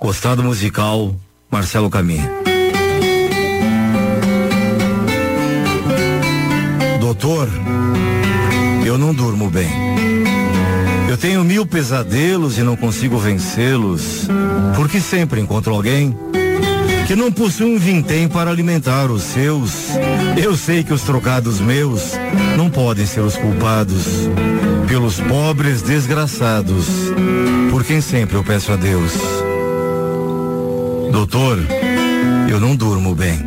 Costado musical, Marcelo Caminha. Doutor, eu não durmo bem. Eu tenho mil pesadelos e não consigo vencê-los, porque sempre encontro alguém que não possui um vintém para alimentar os seus. Eu sei que os trocados meus não podem ser os culpados pelos pobres desgraçados, por quem sempre eu peço a Deus. Doutor, eu não durmo bem.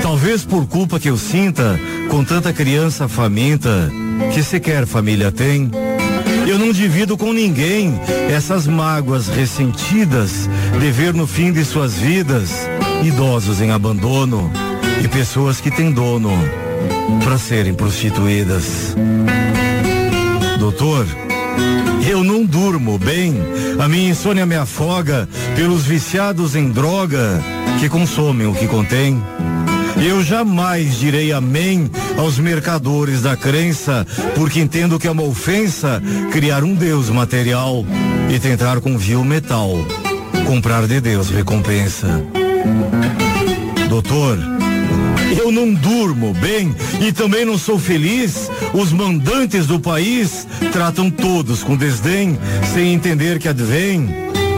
Talvez por culpa que eu sinta com tanta criança faminta que sequer família tem. Eu não divido com ninguém essas mágoas ressentidas de ver no fim de suas vidas idosos em abandono e pessoas que têm dono para serem prostituídas. Doutor, eu não durmo bem. A minha insônia me afoga pelos viciados em droga que consomem o que contém. Eu jamais direi amém aos mercadores da crença, porque entendo que é uma ofensa criar um Deus material e tentar com vil metal comprar de Deus recompensa. Doutor, eu não durmo bem e também não sou feliz. Os mandantes do país tratam todos com desdém, sem entender que advém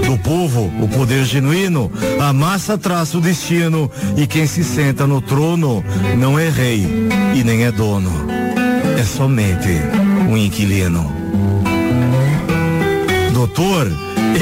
do povo o poder genuíno. A massa traça o destino e quem se senta no trono não é rei e nem é dono. É somente um inquilino. Doutor,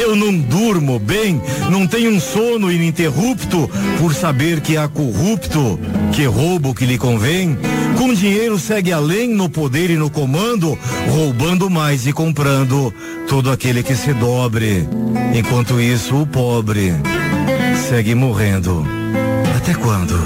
eu não durmo bem, não tenho um sono ininterrupto por saber que há corrupto que rouba o que lhe convém. Com dinheiro segue além no poder e no comando, roubando mais e comprando todo aquele que se dobre. Enquanto isso, o pobre segue morrendo. Até quando?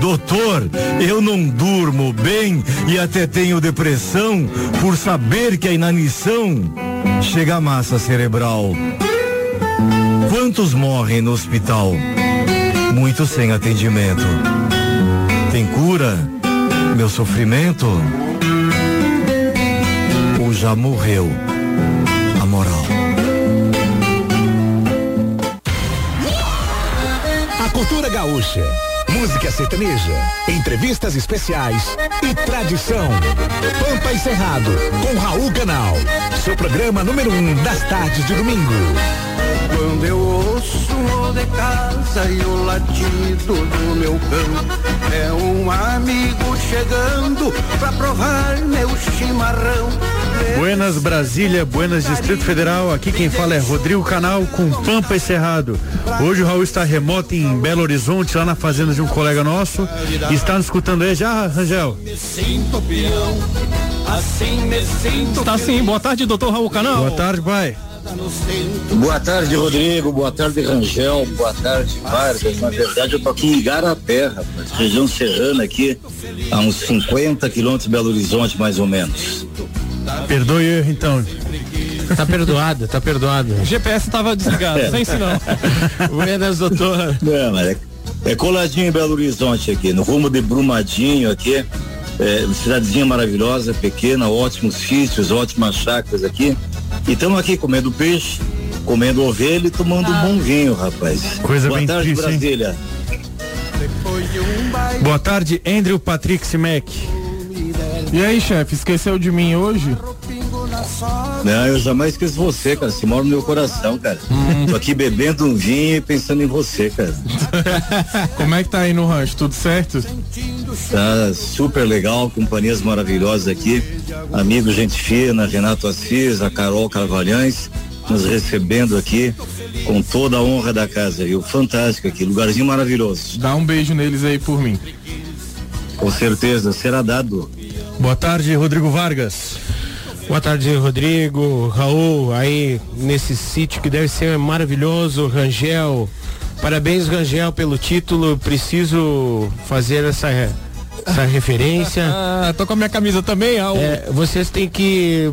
Doutor, eu não durmo bem e até tenho depressão por saber que a inanição chega à massa cerebral. Quantos morrem no hospital? Muitos sem atendimento. Tem cura? Meu sofrimento? Ou já morreu a moral? A cultura gaúcha, música sertaneja, entrevistas especiais e tradição. Pampa e Cerrado, com Raul Canal. Seu programa número um das tardes de domingo. Quando eu ouço o de casa e o latido do meu cão, é um amigo chegando pra provar meu chimarrão. Buenas Brasília, Buenas Distrito Federal. Aqui quem fala é Rodrigo Canal com Pampa e Cerrado. Hoje o Raul está remoto em Belo Horizonte, lá na fazenda de um colega nosso. E está nos escutando aí já, Rangel? Tá sim. Boa tarde, doutor Raul Canal. Boa tarde, pai. Boa tarde, Rodrigo. Boa tarde, Rangel. Boa tarde, Vargas. Na verdade, eu tô aqui em Igarapé, rapaz, região serrana aqui, a uns 50 quilômetros de Belo Horizonte, mais ou menos. Perdoe o erro, então. Tá perdoado, tá perdoado. O GPS tava desligado, sem sinal. Buenas, doutor. Não, mas é, é coladinho em Belo Horizonte aqui, no rumo de Brumadinho aqui. É, cidadezinha maravilhosa, pequena, ótimos sítios, ótimas chácaras aqui. E estamos aqui comendo peixe, comendo ovelha e tomando um bom vinho, rapaz. Coisa Boa bem tarde, triste, hein? Brasília. Boa tarde, Andrew Patrick Simek. E aí, chefe, esqueceu de mim hoje? Não, eu jamais esqueço você, cara. Você mora no meu coração, cara. Hum. Tô aqui bebendo um vinho e pensando em você, cara. Como é que tá aí no rancho? Tudo certo? Tá super legal, companhias maravilhosas aqui. Amigo, gente fina, Renato Assis, a Carol Carvalhães, nos recebendo aqui com toda a honra da casa, viu? Fantástico aqui, lugarzinho maravilhoso. Dá um beijo neles aí por mim. Com certeza, será dado. Boa tarde, Rodrigo Vargas. Boa tarde, Rodrigo, Raul, aí nesse sítio que deve ser maravilhoso, Rangel. Parabéns, Rangel, pelo título. Preciso fazer essa essa referência. Ah, tô com a minha camisa também, Raul. É, vocês têm que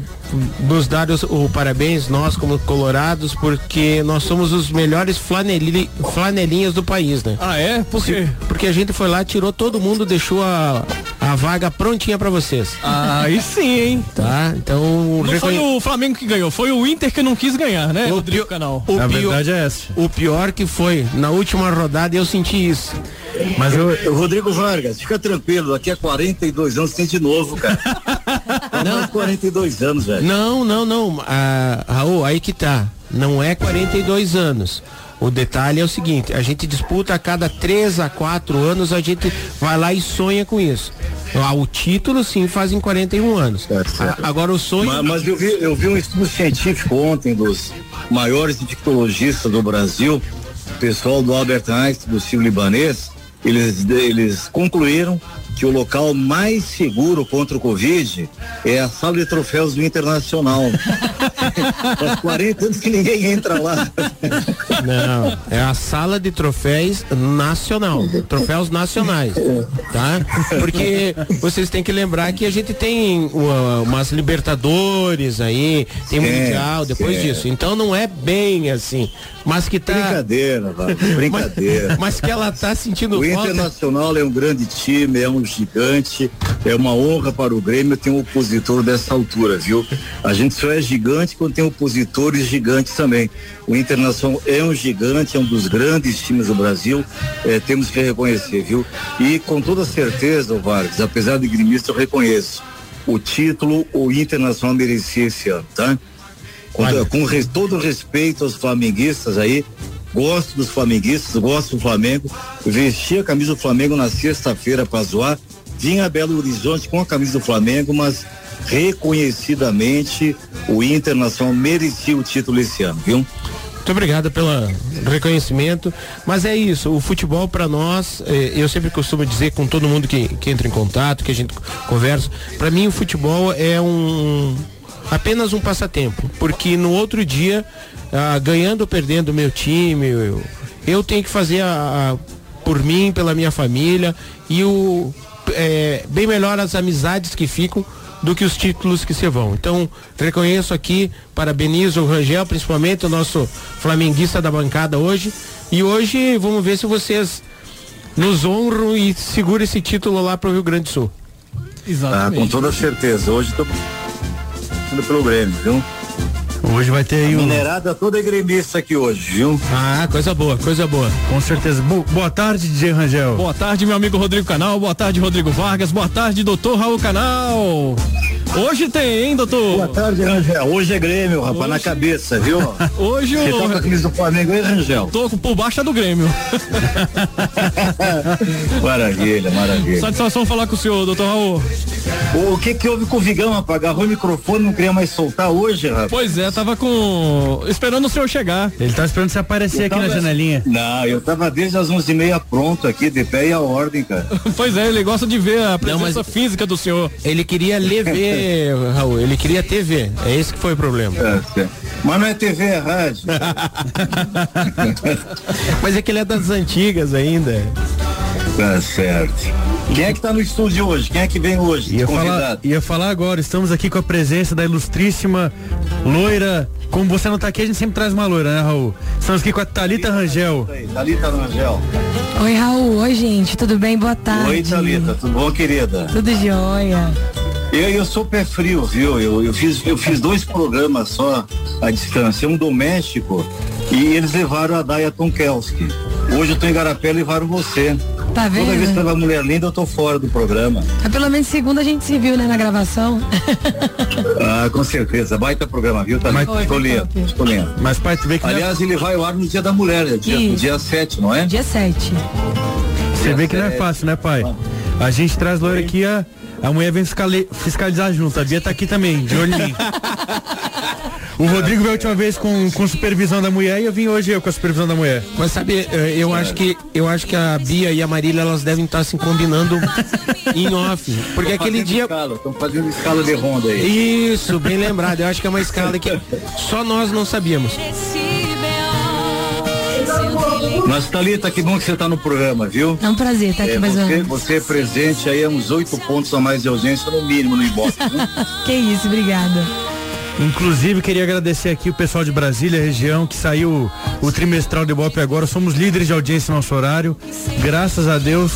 nos dar os, o parabéns, nós como colorados, porque nós somos os melhores flaneli, flanelinhas do país, né? Ah, é? Por quê? Porque a gente foi lá, tirou todo mundo, deixou a, a vaga prontinha para vocês. Ah, aí sim, hein? Tá, então... Não reconhe... foi o Flamengo que ganhou, foi o Inter que não quis ganhar, né, o Rodrigo Canal? O a pior, verdade é essa. O pior que foi, na última rodada eu senti isso. Mas eu, Rodrigo Vargas, fica tranquilo, daqui a 42 anos tem de novo, cara. não, 42 anos, velho. Não, não, não. Ah, Raul, aí que tá. Não é 42 anos. O detalhe é o seguinte, a gente disputa a cada 3 a 4 anos, a gente vai lá e sonha com isso. Ah, o título sim fazem 41 anos. É, Agora o sonho. Mas, mas, eu, vi, eu vi um estudo científico ontem dos maiores infectologistas do Brasil, pessoal do Albert Einstein, do Sil Libanês, eles, eles concluíram que o local mais seguro contra o Covid é a sala de troféus do Internacional. Faz 40 anos que ninguém entra lá. Não, é a sala de troféus nacional, troféus nacionais, tá? Porque vocês têm que lembrar que a gente tem uh, umas Libertadores aí, tem é, Mundial depois é. disso. Então não é bem assim, mas que tá Brincadeira, brincadeira. Mas, mas, que ela tá sentindo O falta... Internacional é um grande time, é um gigante, é uma honra para o Grêmio ter um opositor dessa altura, viu? A gente só é gigante quando tem opositores gigantes também. O Internacional é um gigante, é um dos grandes times do Brasil, é, temos que reconhecer, viu? E com toda certeza, Vargas, apesar de gremista, eu reconheço. O título, o Internacional merecia esse ano, tá? Com, com res, todo respeito aos flamenguistas aí, gosto dos flamenguistas, gosto do Flamengo. vesti a camisa do Flamengo na sexta-feira para zoar. Vim a Belo Horizonte com a camisa do Flamengo, mas reconhecidamente o Internacional merecia o título esse ano, viu? Muito obrigado pelo reconhecimento. Mas é isso, o futebol para nós, eh, eu sempre costumo dizer com todo mundo que, que entra em contato, que a gente conversa, para mim o futebol é um apenas um passatempo, porque no outro dia ah, ganhando ou perdendo o meu time, eu, eu tenho que fazer a, a, por mim, pela minha família e o é, bem melhor as amizades que ficam do que os títulos que se vão. Então, reconheço aqui, parabenizo o Rangel, principalmente o nosso flamenguista da bancada hoje. E hoje vamos ver se vocês nos honram e seguram esse título lá para o Rio Grande do Sul. Exatamente. Ah, com toda certeza. Hoje estou pelo Grêmio, viu? Hoje vai ter aí um. Minerada toda gremista aqui hoje, viu? Ah, coisa boa, coisa boa. Com certeza. Bo boa tarde, DJ Rangel. Boa tarde, meu amigo Rodrigo Canal. Boa tarde, Rodrigo Vargas. Boa tarde, doutor Raul Canal. Hoje tem, hein, doutor? Boa tarde, Rangel. Hoje é Grêmio, rapaz, Hoje... na cabeça, viu? Hoje Você o... tá com a camisa do Flamengo aí, Rangel? Tô por baixo do Grêmio. maravilha, maravilha. Satisfação falar com o senhor, doutor Raul. O que que houve com o Vigão, rapaz? Agarrou o microfone, não queria mais soltar hoje, rapaz? Pois é, tava com... esperando o senhor chegar. Ele tá esperando você aparecer eu aqui tava... na janelinha. Não, eu tava desde as onze e meia pronto aqui, de pé e a ordem, cara. pois é, ele gosta de ver a presença não, física do senhor. Ele queria ler Raul, ele queria TV. É esse que foi o problema. É. Mas não é TV, é rádio. Mas é que ele é das antigas ainda. Tá certo. Quem é que está no estúdio hoje? Quem é que vem hoje? Ia falar, ia falar agora, estamos aqui com a presença da ilustríssima loira. Como você não está aqui, a gente sempre traz uma loira, né, Raul? Estamos aqui com a Talita Rangel. Talita Rangel. Oi, Raul. Oi, gente. Tudo bem? Boa tarde. Oi, Talita. Tudo bom, querida? Tudo jóia. Eu, eu sou pé frio, viu? Eu, eu, fiz, eu fiz dois programas só à distância, um doméstico e eles levaram a Daya Tonkelski. Hoje eu tô em Garapé e levaram você. Tá vendo? Toda vez que leva mulher linda, eu tô fora do programa. Ah, pelo menos segunda a gente se viu, né, na gravação. ah, com certeza. Baita programa, viu? Tá Mas, escolhendo, escolhendo. Mas pai, tu vê que é Aliás, ele vai ao ar no dia da mulher, é dia, dia 7, não é? Dia 7. Você vê que não é fácil, né, pai? A gente traz loira aqui a a mulher vem fiscalizar junto. A Bia tá aqui também, de olhinho. O Rodrigo veio a última vez com, com supervisão da mulher e eu vim hoje eu com a supervisão da mulher. Mas sabe, eh, eu acho que eu acho que a Bia e a Marília elas devem estar se combinando em off, porque aquele dia Estão fazendo escala de ronda aí. Isso, bem lembrado. Eu acho que é uma escala que só nós não sabíamos. Mas Thalita, que bom que você está no programa, viu? É um prazer estar aqui É, mais uma você, vez. você é presente aí a uns oito pontos a mais de ausência no mínimo no Ibope. né? Que isso, obrigada. Inclusive, queria agradecer aqui o pessoal de Brasília, região, que saiu o trimestral de Ibope agora. Somos líderes de audiência no nosso horário. Graças a Deus.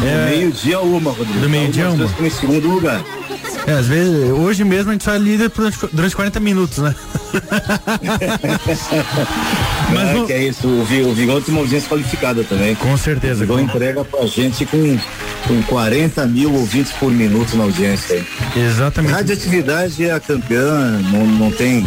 Do meio-dia a uma, Rodrigo. Do meio-dia Algumas uma. Em segundo lugar. É, às vezes, hoje mesmo a gente sai líder durante, durante 40 minutos, né? Mas não- que é isso, o, Vi- o Vigão tem uma audiência qualificada também. Com certeza. O Vigão entrega pra gente com, com 40 mil ouvintes por minuto na audiência aí. Exatamente. Radioatividade é a campeã, não, não tem,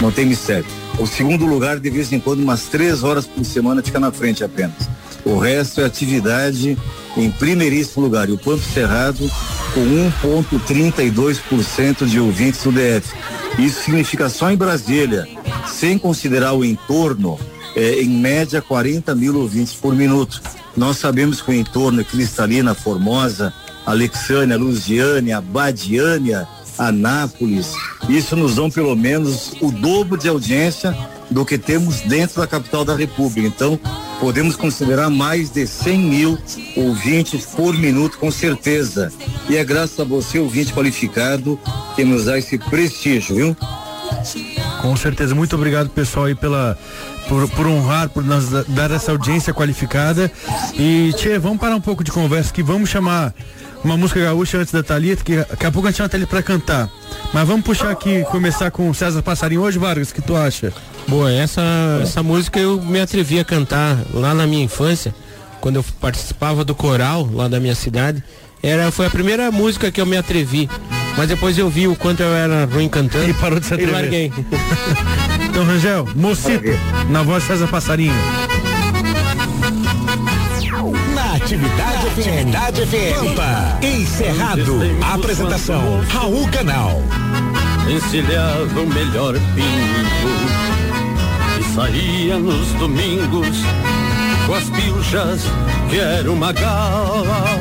não tem mistério. O segundo lugar, de vez em quando, umas três horas por semana, fica na frente apenas. O resto é atividade em primeiríssimo lugar. E o Pampo Cerrado com 1,32% de ouvintes do DF. Isso significa só em Brasília, sem considerar o entorno, é, em média 40 mil ouvintes por minuto. Nós sabemos que o entorno é Cristalina, Formosa, Alexânia, Lusiânia, Badiânia, Anápolis, isso nos dão pelo menos o dobro de audiência do que temos dentro da capital da República. Então, podemos considerar mais de 100 mil ouvintes por minuto, com certeza. E é graças a você, ouvinte qualificado, que nos dá esse prestígio, viu? Com certeza. Muito obrigado, pessoal, aí pela. Por, por honrar, por nos da- dar essa audiência qualificada. E, Tchê, vamos parar um pouco de conversa que vamos chamar uma música gaúcha antes da Thalita, que daqui a pouco a gente chama a Thalita pra cantar. Mas vamos puxar aqui, começar com o César Passarinho hoje, Vargas, o que tu acha? Boa, essa, essa música eu me atrevi a cantar lá na minha infância, quando eu participava do coral lá da minha cidade. Era, foi a primeira música que eu me atrevi. Mas depois eu vi o quanto eu era ruim cantando. E parou de se E atrever. larguei. Então, Rangel, Mocito, na voz de César Passarinho. Na Atividade FM. Atividade FM. Pampa. Encerrado. Apresentação. Raul Canal. encilhava o melhor pingo e saía nos domingos com as pilchas que era uma gala,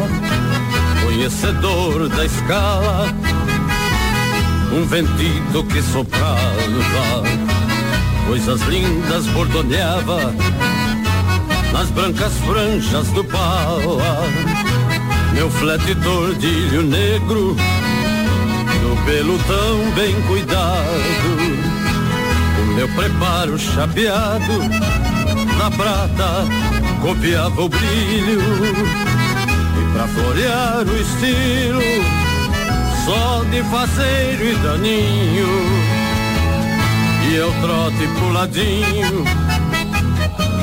conhecedor da escala, um ventito que soprava, coisas lindas bordoneava nas brancas franjas do pala, meu flete tordilho negro no pelo tão bem cuidado, o meu preparo chapeado, na prata copiava o brilho, e pra florear o estilo, só de faceiro e daninho, e eu trote puladinho,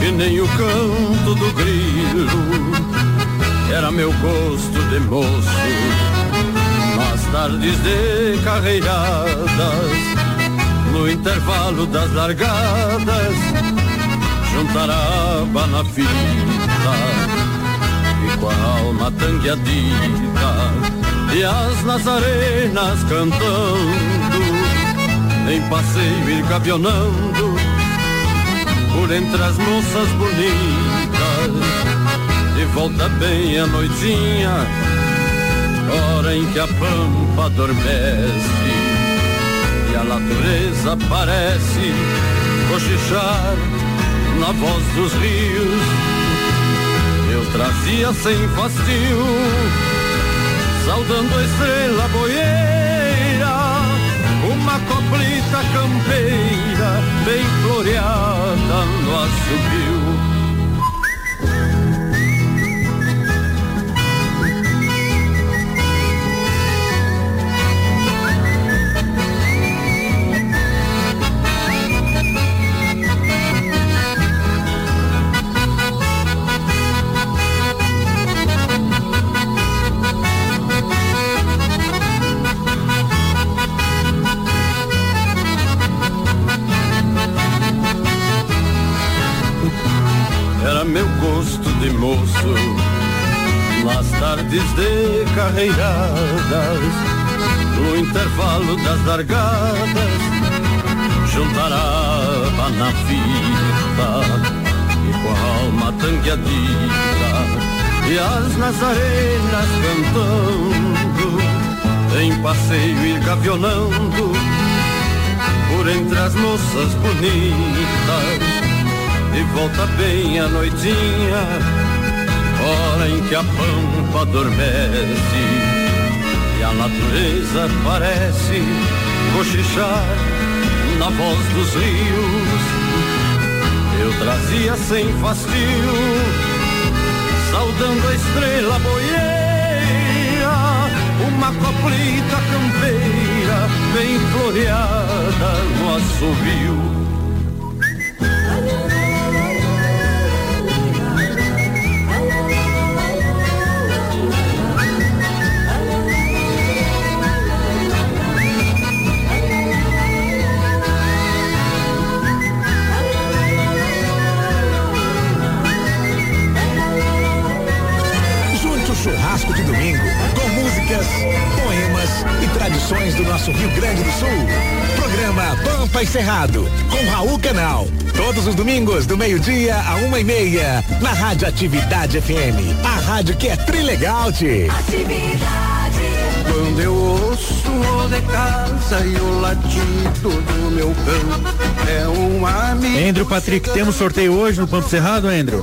que nem o canto do grilo, era meu gosto de moço nas tardes de carreiradas, no intervalo das largadas, juntar a aba na fita e com a alma tangueadita e as nazarenas cantando, em passeio ir gavionando por entre as moças bonitas, de volta bem a noitinha hora em que a pampa adormece. e a natureza parece cochichar na voz dos rios. Eu trazia sem fastio, saudando a estrela boieira, uma coplita campeira bem floreada no assobio. Moço nas tardes de carreiradas no intervalo das largadas sarava na fita e com a alma tangueadita e as nazarenas cantando em passeio e gavionando por entre as moças bonitas e volta bem a noitinha hora em que a pampa adormece e a natureza parece cochichar na voz dos rios. Eu trazia sem fastio, saudando a estrela boieira, uma coplita campeira bem floreada no assovio. Churrasco de domingo com músicas, poemas e tradições do nosso Rio Grande do Sul. Programa Pampa e Cerrado com Raul Canal. Todos os domingos do meio-dia a uma e meia na Rádio Atividade FM. A rádio que é trilegal, tchê. Quando eu ouço o de casa e o latido do meu cão, é um amigo. Andrew Patrick, temos sorteio hoje no Pampo Cerrado, Andrew?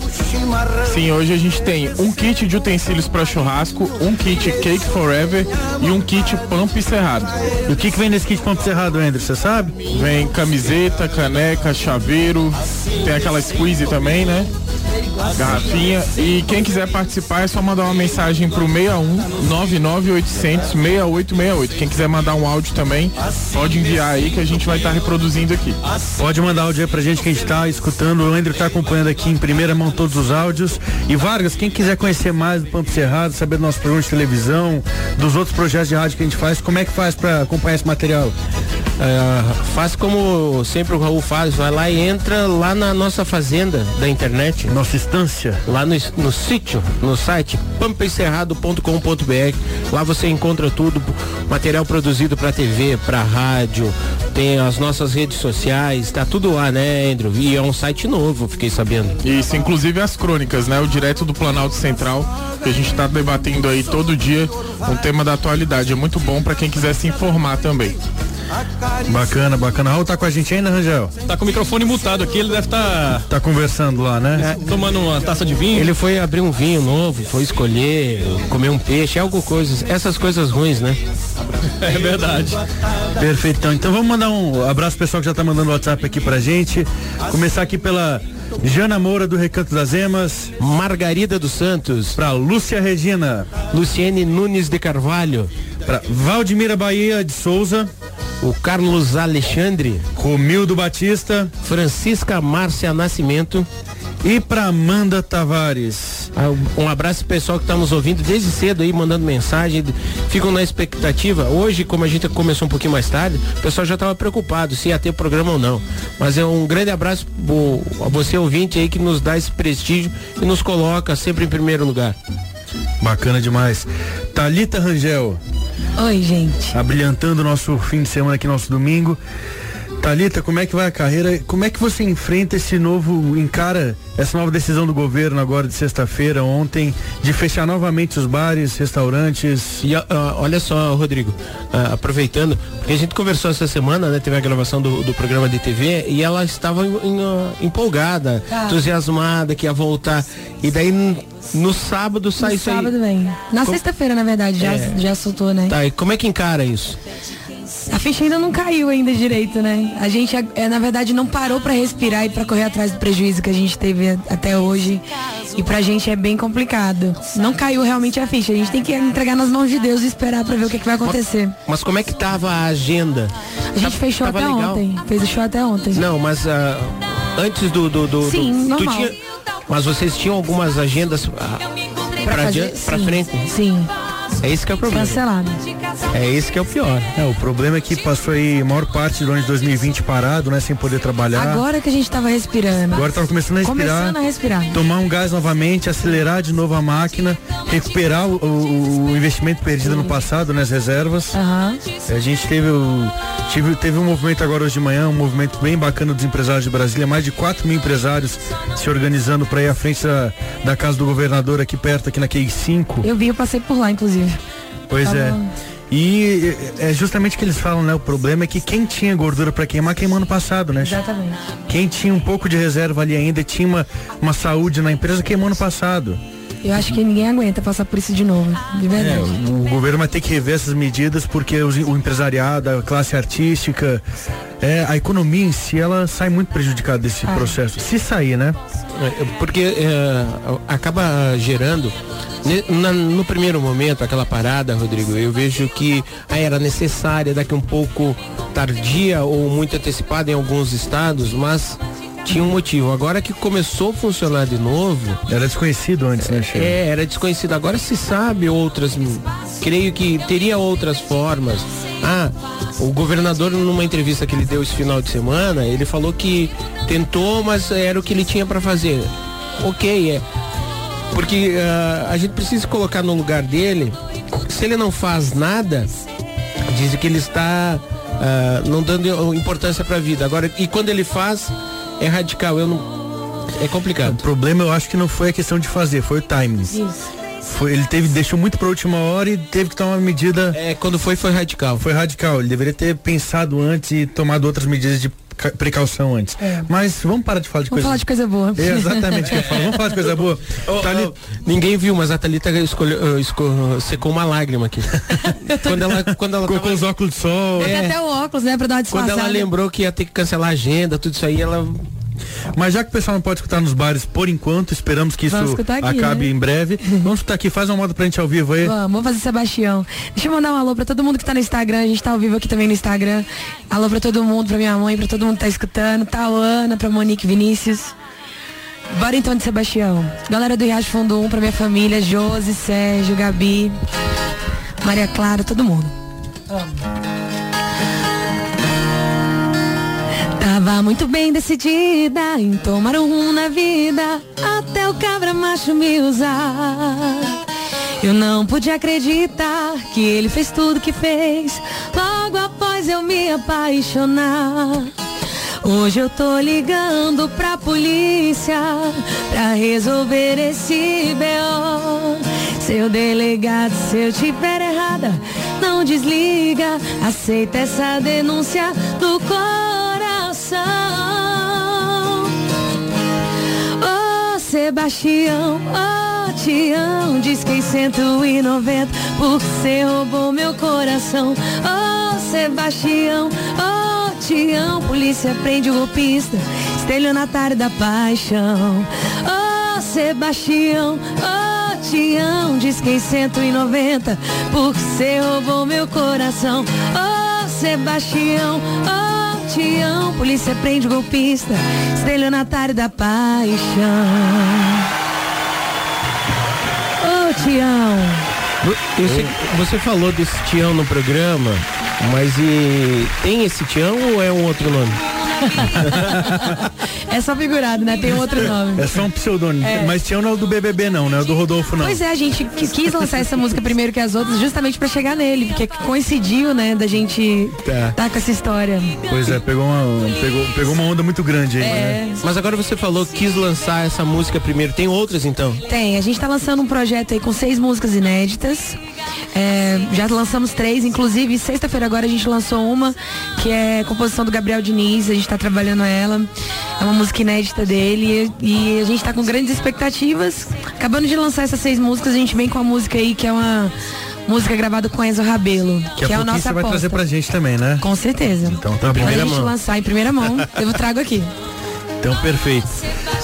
Sim, hoje a gente tem um kit de utensílios para churrasco, um kit Cake Forever e um kit Pampa e Cerrado. E o que, que vem nesse kit Pampo Cerrado, Andrew? Você sabe? Vem camiseta, caneca, chaveiro, tem aquela squeeze também, né? Garrafinha. E quem quiser participar é só mandar uma mensagem pro 61 99800 6868. Quem quiser mandar um áudio também, pode enviar aí que a gente vai estar reproduzindo aqui. Pode mandar áudio aí pra gente que a gente tá escutando. O Andrew tá acompanhando aqui em primeira mão todos os áudios. E Vargas, quem quiser conhecer mais do Pampo Cerrado, saber do nosso programa de televisão, dos outros projetos de rádio que a gente faz, como é que faz pra acompanhar esse material? É, faz como sempre o Raul faz, vai lá e entra lá na nossa fazenda da internet. Nossa instância. Lá no, no sítio, no site pampaencerrado.com.br. Lá você encontra tudo, material produzido para TV, para rádio, tem as nossas redes sociais, tá tudo lá, né, Andrew? E é um site novo, fiquei sabendo. Isso, inclusive as crônicas, né? O direto do Planalto Central, que a gente está debatendo aí todo dia, um tema da atualidade. É muito bom para quem quiser se informar também. Bacana, bacana. Raul tá com a gente ainda, Rangel? Tá com o microfone mutado aqui, ele deve estar Tá conversando lá, né? tomando uma taça de vinho. Ele foi abrir um vinho novo, foi escolher, comer um peixe, algo coisas, essas coisas ruins, né? É verdade. Perfeitão. Então vamos mandar um abraço pro pessoal que já tá mandando WhatsApp aqui pra gente. Começar aqui pela Jana Moura do Recanto das Emas, Margarida dos Santos, pra Lúcia Regina, Luciene Nunes de Carvalho, pra Valdemira Bahia de Souza, o Carlos Alexandre, Romildo Batista Francisca Márcia Nascimento. e pra Amanda Tavares. Ah, Um abraço pessoal que tá nos ouvindo desde cedo aí, mandando mensagem, ficam na expectativa. Hoje, como a gente começou um pouquinho mais tarde, o pessoal já estava preocupado se ia ter programa ou não. Mas é um grande abraço a você ouvinte aí que nos dá esse prestígio e nos coloca sempre em primeiro lugar. Bacana demais. Talita Rangel, Oi, gente. abrilhantando nosso fim de semana aqui, nosso domingo. Talita, como é que vai a carreira? Como é que você enfrenta esse novo, encara essa nova decisão do governo agora de sexta-feira, ontem, de fechar novamente os bares, restaurantes? E ah, ah, olha só, Rodrigo, ah, aproveitando, porque a gente conversou essa semana, né? Teve a gravação do, do programa de TV e ela estava em- em, ah, empolgada, Tá. entusiasmada que ia voltar. E daí no sábado sai No isso aí. sábado vem. Na Com- sexta-feira, na verdade, já, É. já soltou, né? Tá, e como é que encara isso? A ficha ainda não caiu ainda direito, né? A gente, é, na verdade, não parou pra respirar e pra correr atrás do prejuízo que a gente teve até hoje. E pra gente é bem complicado. Não caiu realmente a ficha. A gente tem que entregar nas mãos de Deus e esperar pra ver o que, que vai acontecer. Mas como é que tava a agenda? A gente Tá- fechou até legal? ontem. Fez o show até ontem. Não, mas ah, antes do. do, do Sim, do- normal. tinha- mas vocês tinham algumas agendas ah, adiante, pra sim, frente? Sim, É isso que é o problema. cancelado. É esse que é o pior. É, o problema é que passou aí a maior parte do ano de 2020 parado, né? Sem poder trabalhar. Agora que a gente tava respirando. Agora tava começando a respirar. Começando a respirar. Tomar um gás novamente, acelerar de novo a máquina, recuperar o, o- o investimento perdido no passado nas reservas. Aham. A gente teve o. Tive, teve um movimento agora hoje de manhã, um movimento bem bacana dos empresários de Brasília, mais de 4 mil empresários se organizando para ir à frente da, da casa do governador aqui perto, aqui na QI 5. Eu vi, eu passei por lá, inclusive. Pois Tava- é. E é justamente o que eles falam, né? O problema é que quem tinha gordura para queimar queimou ano passado, né? Exatamente. Quem tinha um pouco de reserva ali ainda, tinha uma, uma saúde na empresa, queimou ano passado. Eu acho que ninguém aguenta passar por isso de novo, de É, verdade. o governo vai ter que rever essas medidas porque os- o empresariado, a classe artística, é, a economia em si, ela sai muito prejudicada desse Ah. processo. Se sair, né? É, Porque é, acaba gerando. ne- na- no primeiro momento, aquela parada, Rodrigo, eu vejo que ah, era necessária, daqui um pouco tardia ou muito antecipada em alguns estados, mas tinha um motivo. Agora que começou a funcionar de novo. Era desconhecido antes, né, Chico? É, era desconhecido. Agora se sabe outras. Creio que teria outras formas. Ah, o governador, numa entrevista que ele deu esse final de semana, ele falou que tentou, mas era o que ele tinha para fazer. Ok, é. Porque ah, a gente precisa colocar no lugar dele. Se ele não faz nada, dizem que ele está ah, não dando importância para a vida. Agora, e quando ele faz, é radical. Eu não. É complicado. O problema eu acho que não foi a questão de fazer, foi o timing. Isso. Foi, ele teve, deixou muito pra última hora e teve que tomar uma medida. É, quando foi, foi radical. Foi radical. Ele deveria ter pensado antes e tomado outras medidas de ca- precaução antes. É. Mas vamos parar de falar de Vamos coisa. falar de coisa boa. É exatamente o que eu falo. Vamos falar de coisa boa. Tá ali- Ninguém viu, mas a Thalita escolheu, eh, esco- secou uma lágrima aqui. quando ela, quando ela Colocou tava- os óculos de sol. É. até o óculos, né, pra dar uma quando ela lembrou que ia ter que cancelar a agenda, tudo isso aí, ela. Mas já que o pessoal não pode escutar nos bares por enquanto, esperamos que isso aqui, acabe né? em breve. Vamos escutar aqui, faz uma moda pra gente ao vivo aí. Vamos, vamos fazer Sebastião. Deixa eu mandar um alô pra todo mundo que tá no Instagram. A gente tá ao vivo aqui também no Instagram. Alô pra todo mundo, pra minha mãe, pra todo mundo que tá escutando. Tauana, pra Monique Vinícius. Bora então de Sebastião. Galera do Riacho Fundo 1, pra minha família, Josi, Sérgio, Gabi, Maria Clara, todo mundo. Tava muito bem decidida em tomar um rumo na vida até o cabra macho me usar. Eu não pude acreditar que ele fez tudo que fez logo após eu me apaixonar. Hoje eu tô ligando pra polícia pra resolver esse B.O. Seu delegado, se eu tiver errada, não desliga. Aceita essa denúncia do coração. Ô Sebastião, ô Tião, diz que em 190 por você roubou meu coração. Ô Sebastião, ô Tião, polícia prende o golpista, estelionatário da paixão. Ô Sebastião, ô Tião, diz que em 190 por você roubou meu coração. Ô Sebastião, ô Tião, polícia prende golpista, estelionatário da paixão. Ô Tião. Eu sei que você falou desse Tião no programa, mas e tem esse Tião ou é um outro nome? É só figurado, né? Tem outro nome. É só um pseudônimo. É. Mas tinha não é o do BBB não, né? O do Rodolfo não. Pois é, a gente qui- quis lançar essa música primeiro que as outras, justamente pra chegar nele, porque coincidiu, né, da gente Tá. tá com essa história. Pois é, pegou uma, pegou, pegou uma onda muito grande aí, É. né? Mas agora você falou que quis lançar essa música primeiro. Tem outras então? Tem, a gente tá lançando um projeto aí com seis músicas inéditas. É, já lançamos três, inclusive sexta-feira agora a gente lançou uma, que é composição do Gabriel Diniz, a gente tá trabalhando ela. É uma música inédita dele e, e a gente tá com grandes expectativas. Acabando de lançar essas seis músicas, a gente vem com a música aí que é uma música gravada com Enzo Rabelo, Que que, a é a pouquinho nossa você vai aposta. trazer pra gente também, né? Com certeza. Então tá bom. Quando a Primeira gente mão. lançar em primeira mão, eu trago aqui. Então perfeito.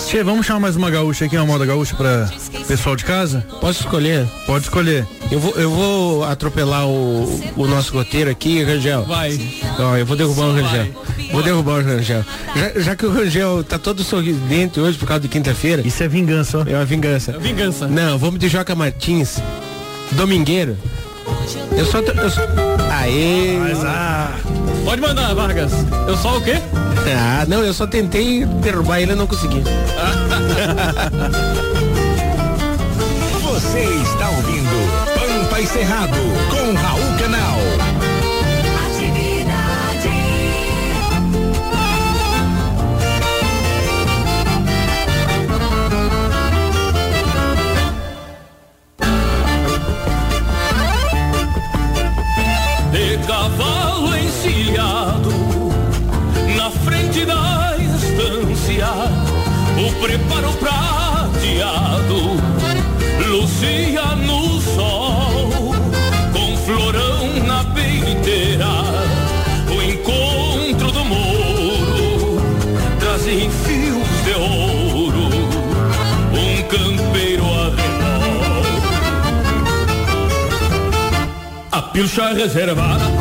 Tchê, vamos chamar mais uma gaúcha aqui, uma moda gaúcha pra pessoal de casa? Posso escolher? Pode escolher. Eu vou, eu vou atropelar o, o nosso roteiro aqui, Rangel. Vai. Ó, eu vou derrubar o Rangel. Vou derrubar o Rangel. Já, já que o Rangel tá todo sorridente hoje por causa de quinta-feira. Isso é vingança, ó. É uma vingança. Vingança. Não, vamos de Joca Martins. Domingueiro. Eu só. Eu só... Aê! ah, Pode mandar, Vargas. Eu só o quê? Ah, não, eu só tentei derrubar ele e não consegui. Você está ouvindo Pampa e Cerrado com Raul cavalo encilhado na frente da estância, o preparo prateado luzia no sol, com florão na peiteira, o encontro do mouro trazia fios de ouro, um campeiro a A pilcha reservada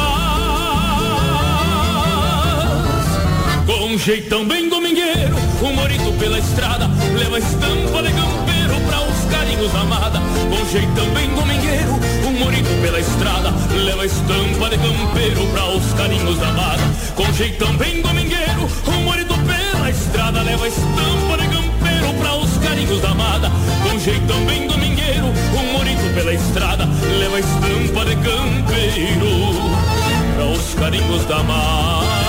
Com um jeitão bem domingueiro, um morito pela estrada, leva estampa de campeiro pra os carinhos amada. Com um jeitão bem domingueiro, um morito pela estrada, leva estampa de campeiro pra os carinhos amada. Com um jeitão bem domingueiro, um morito pela estrada, leva estampa de campeiro pra os carinhos amada. Com jeitão bem domingueiro, um morito pela estrada, leva estampa de campeiro pra os carinhos da amada.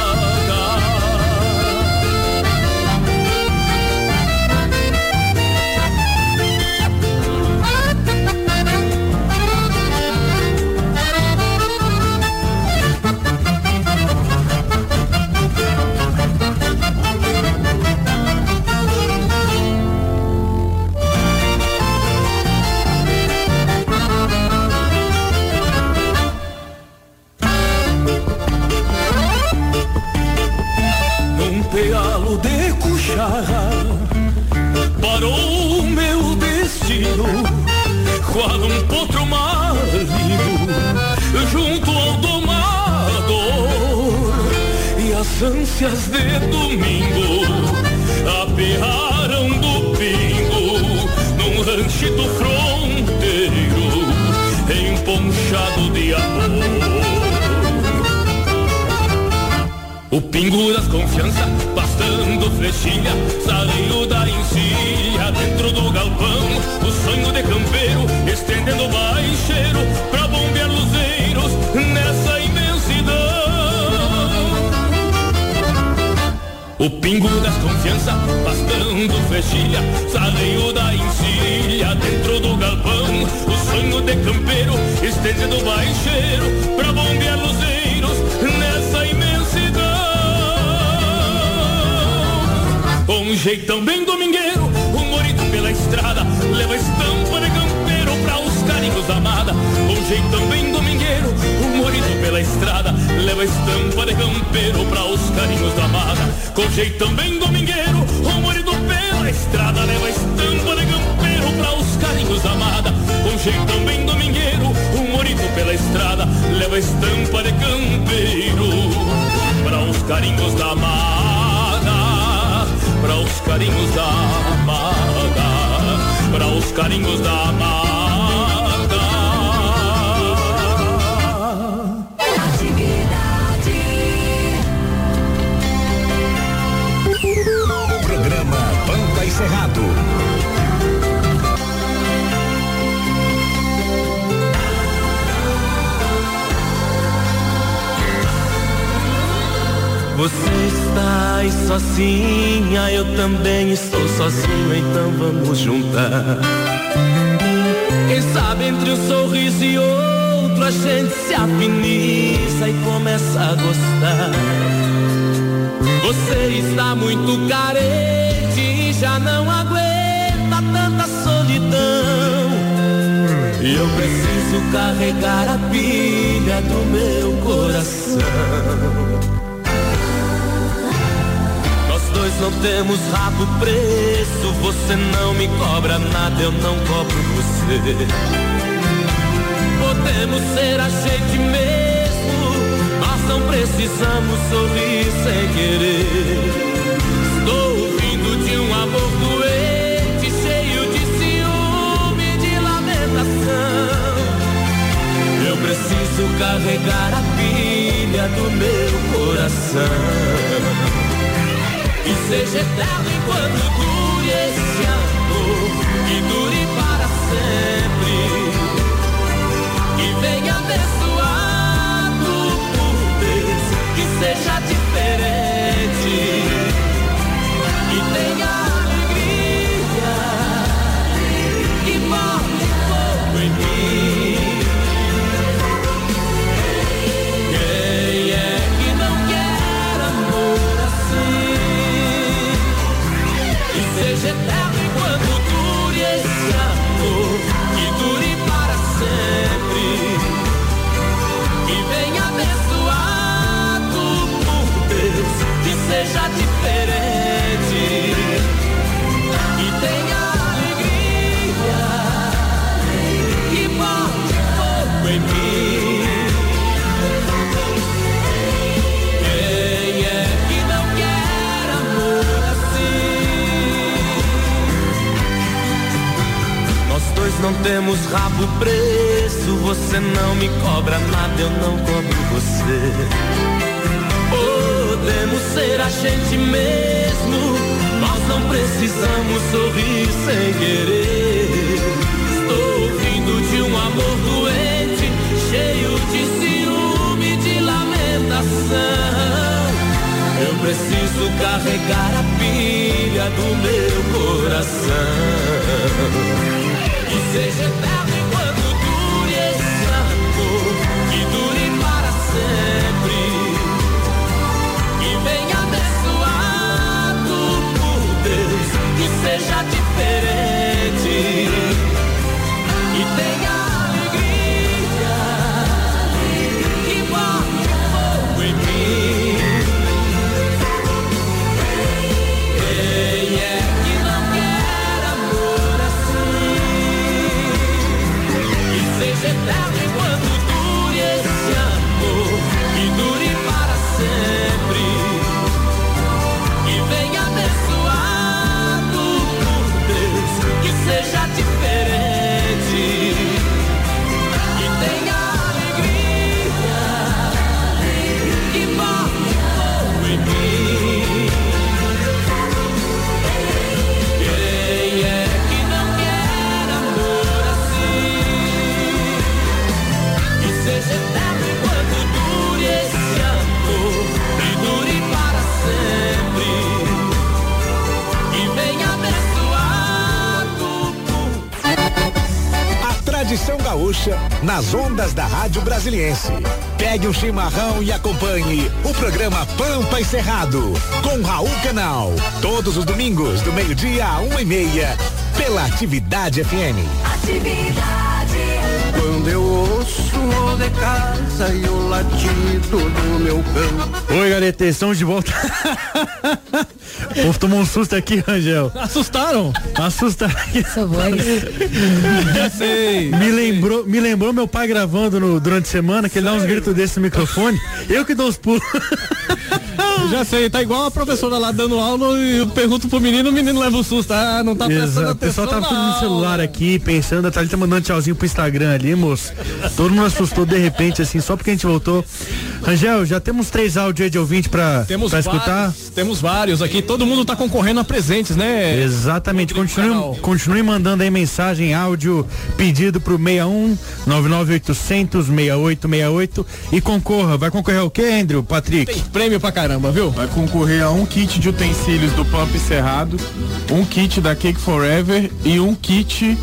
Sozinha, eu também estou sozinho, então vamos juntar. Quem sabe entre um sorriso e outro a gente se afiniza e começa a gostar. Você está muito carente e já não aguenta tanta solidão. E eu preciso carregar a pilha do meu coração. Nós não temos rabo preso. Você não me cobra nada, eu não cobro você. Podemos ser a gente mesmo. Nós não precisamos sorrir sem querer. Estou vindo de um amor doente, cheio de ciúme e de lamentação. Eu preciso carregar a pilha do meu coração que seja eterno enquanto dure esse amor, que dure para sempre, que venha abençoado por Deus, que seja diferente. Não temos rabo preso. Você não me cobra nada, eu não cobro você. Podemos ser a gente mesmo. Nós não precisamos sorrir sem querer. Estou vindo de um amor doente, cheio de ciúme, de lamentação. Eu preciso carregar a pilha do meu coração. Que Rádio Brasiliense. Pegue um chimarrão e acompanhe o programa Pampa e Cerrado com Raul Canal. Todos os domingos, do meio-dia a uma e meia, pela Atividade FM. Quando eu ouço o de casa e o latido do meu cão. Oi, galera, estamos de volta. o povo tomou um susto aqui, Rangel. Assustaram? Assustaram aqui. Essa voz. Já sei. Me lembrou, me lembrou meu pai gravando no- durante a semana, que ele dá uns gritos desse no microfone. Eu que dou os pulos. Já sei, tá igual a professora lá dando aula e eu pergunto pro menino, o menino leva um susto. Ah, não tá prestando Exato. O atenção. pessoal tava tudo no aula. celular aqui, pensando, a Thalita mandando tchauzinho pro Instagram ali, moço. Todo mundo assustou de repente, assim, só porque a gente voltou. Rangel, já temos três áudios aí de ouvinte pra escutar. temos vários aqui. Todo mundo tá concorrendo a presentes, né? Exatamente. Continue, continue mandando aí mensagem, áudio, pedido pro 61 99800 6868 e concorra. Vai concorrer ao que, Andrew, Patrick? Tem prêmio pra caramba, viu? Vai concorrer a um kit de utensílios do Pump Cerrado, um kit da Cake Forever e um kit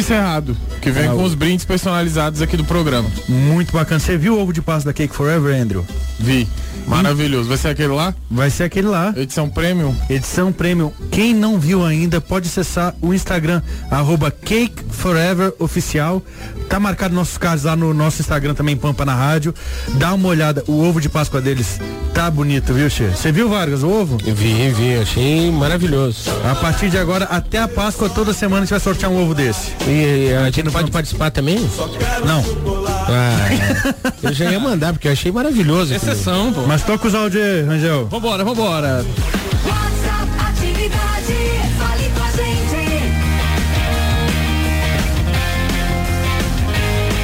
Cerrado, que vem com os brindes personalizados aqui do programa. Muito bacana. Você viu o ovo de Páscoa da Cake Forever, Andrew? Vi. Maravilhoso. Vai ser aquele lá? Vai ser aquele lá. Edição Premium? Edição Premium. Quem não viu ainda, pode acessar o Instagram, arroba Cake Forever Oficial. Tá marcado nossos casos lá no nosso Instagram também, Pampa na Rádio. Dá uma olhada, o ovo de Páscoa deles tá bonito, viu, Che? Você viu, Vargas, o ovo? Vi, vi, achei maravilhoso. A partir de agora, até a Páscoa, toda semana a gente vai sortear um ovo desse. E, a gente pode participar também? Não. Ah, eu já ia mandar, porque eu achei maravilhoso. aquilo. Exceção, pô. Mas toca os áudios aí, Rangel. Vambora, vambora.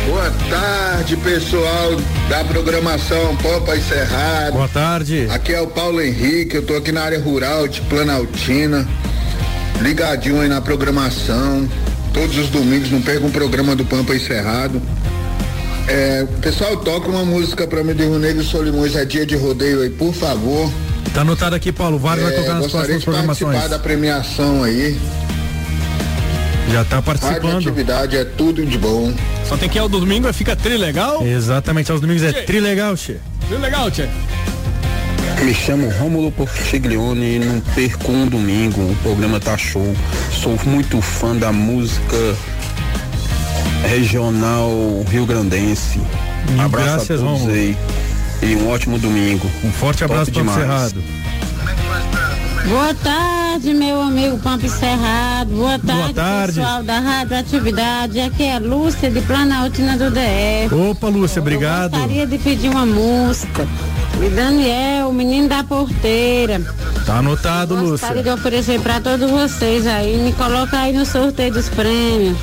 Boa tarde, pessoal da programação Pampa e Cerrado. Boa tarde. Aqui é o Paulo Henrique, eu tô aqui na área rural de Planaltina. Ligadinho aí na programação. Todos os domingos, não perca um programa do Pampa e Cerrado. É, pessoal, toca uma música pra mim de Rio Negro e Solimões, é dia de rodeio aí, por favor. Tá anotado aqui, Paulo. O VAR vai É, tocar nas gostaria próximas de participar programações. da premiação aí. Já tá Rádio participando. atividade é tudo de bom. Só tem que ir ao domingo, fica tri legal. Exatamente, aos domingos é tri legal, Che. Tri legal, tchê. Me chamo Rômulo Porfiglione e não perco um domingo. O programa tá show. Sou muito fã da música regional rio-grandense. Abraço graças, a todos Rômulo. aí. E um ótimo domingo. Um forte Top abraço para o demais. Cerrado. Boa tarde, meu amigo Pampa Cerrado. Boa tarde, tarde. pessoal da Rádio Atividade. Aqui é Lúcia de Planaltina do DF. Opa, Lúcia, obrigado. Gostaria de pedir uma música. E Daniel, o menino da porteira. Tá anotado, Gostaria Lúcia. de oferecer para todos vocês aí. Me coloca aí no sorteio dos prêmios.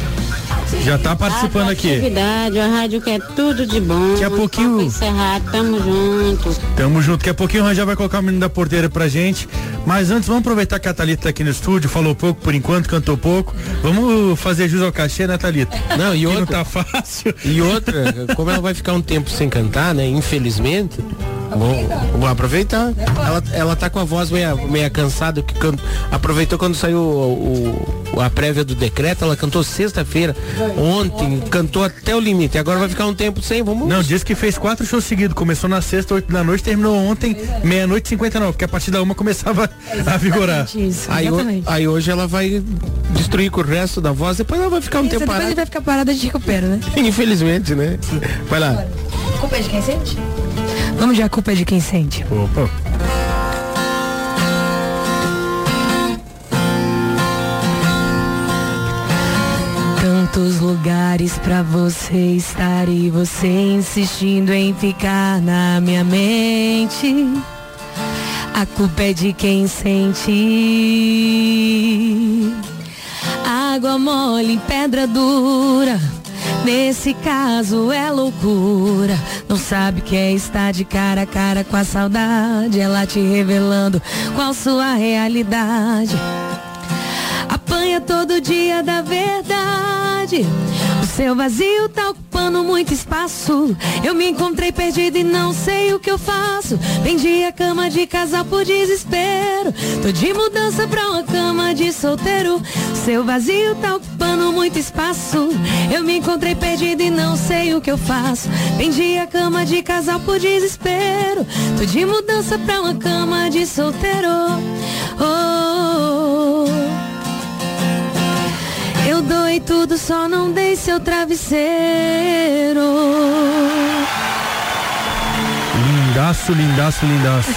Já tá participando aqui. Atividade, a rádio que é tudo de bom. Daqui a pouquinho- Cerrado, tamo junto. Tamo junto. Daqui a pouquinho o Rangel vai colocar o menino da porteira pra gente. Mas antes, vamos aproveitar que a Thalita tá aqui no estúdio, falou pouco por enquanto, cantou pouco. Vamos fazer jus ao cachê, né, Thalita? Não, e Que outra. não tá fácil. E outra, como ela vai ficar um tempo sem cantar, né? Infelizmente. Vou, vou aproveitar. Ela, ela tá com a voz meia, meia cansada, que can- aproveitou quando saiu o, o- a prévia do decreto, ela cantou sexta-feira, ontem, cantou até o limite. Agora vai ficar um tempo sem, vamos. Não, disse que fez quatro shows seguidos. Começou na sexta, oito da noite, terminou ontem, meia-noite e 59, porque a partir da uma começava a vigorar. Isso, Aí, exatamente. aí hoje ela vai destruir com o resto da voz, depois ela vai ficar um Isso, tempo depois parada. ele vai ficar parado, a gente recupera, né? Infelizmente, né? Vai lá. Culpa é de quem sente? Vamos de a culpa é de quem sente. Opa. Tantos lugares pra você estar e você insistindo em ficar na minha mente. A culpa é de quem sente. Água mole em pedra dura. Nesse caso é loucura. Não sabe que é estar de cara a cara com a saudade. Ela te revelando qual sua realidade. Apanha todo dia da verdade. O seu vazio tá ocupando muito espaço. Eu me encontrei perdido e não sei o que eu faço. Vendi a cama de casal por desespero. Tô de mudança pra uma cama de solteiro. O seu vazio tá ocupando muito espaço. Eu me encontrei perdido e não sei o que eu faço. Vendi a cama de casal por desespero. Tô de mudança pra uma cama de solteiro. Oh. Dou tudo, só não dei seu travesseiro. Lindaço, lindaço, lindaço.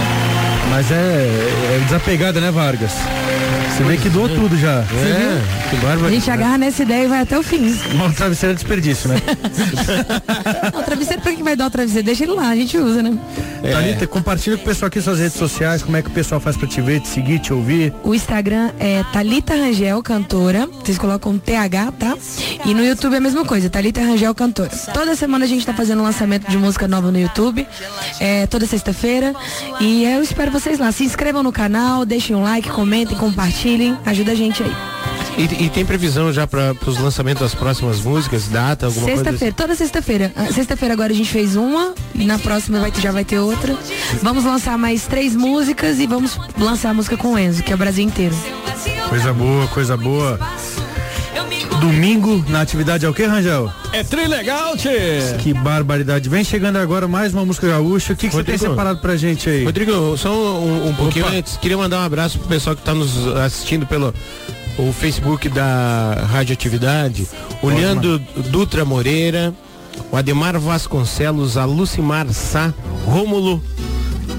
Mas é, é desapegada, né, Vargas? Você vê que doou tudo já. É, que A gente agarra nessa ideia e vai até o fim. Uma travesseira é desperdício, né? Não, o travesseiro, pra que vai dar o travesseiro? Deixa ele lá, a gente usa, né? Thalita, compartilha com o pessoal aqui suas redes sociais, como é que o pessoal faz pra te ver, te seguir, te ouvir. O Instagram é Talita Rangel Cantora. Vocês colocam TH, tá? E no YouTube é a mesma coisa, Talita Rangel Cantora. Toda semana a gente tá fazendo um lançamento de música nova no YouTube. É, toda sexta-feira. E eu espero vocês lá. Se inscrevam no canal, deixem um like, comentem, compartilhem. Ajuda a gente aí. E, e tem previsão já para os lançamentos das próximas músicas, data, alguma coisa? Sexta-feira, toda sexta-feira. Ah, Sexta-feira agora a gente fez uma e na próxima vai já vai ter outra. Vamos lançar mais três músicas e vamos lançar a música com o Enzo, que é o Brasil inteiro. Coisa boa, coisa boa. Domingo na atividade é o que, Rangel? É trilegal, tchê. Que barbaridade. Vem chegando agora mais uma música gaúcha. O que, você tem separado pra gente aí? Rodrigo, só um, um pouquinho Opa. antes, queria mandar um abraço pro pessoal que está nos assistindo pelo o Facebook da Radioatividade, o. Leandro Dutra Moreira, o Ademar Vasconcelos, a Lucimar Sá, Rômulo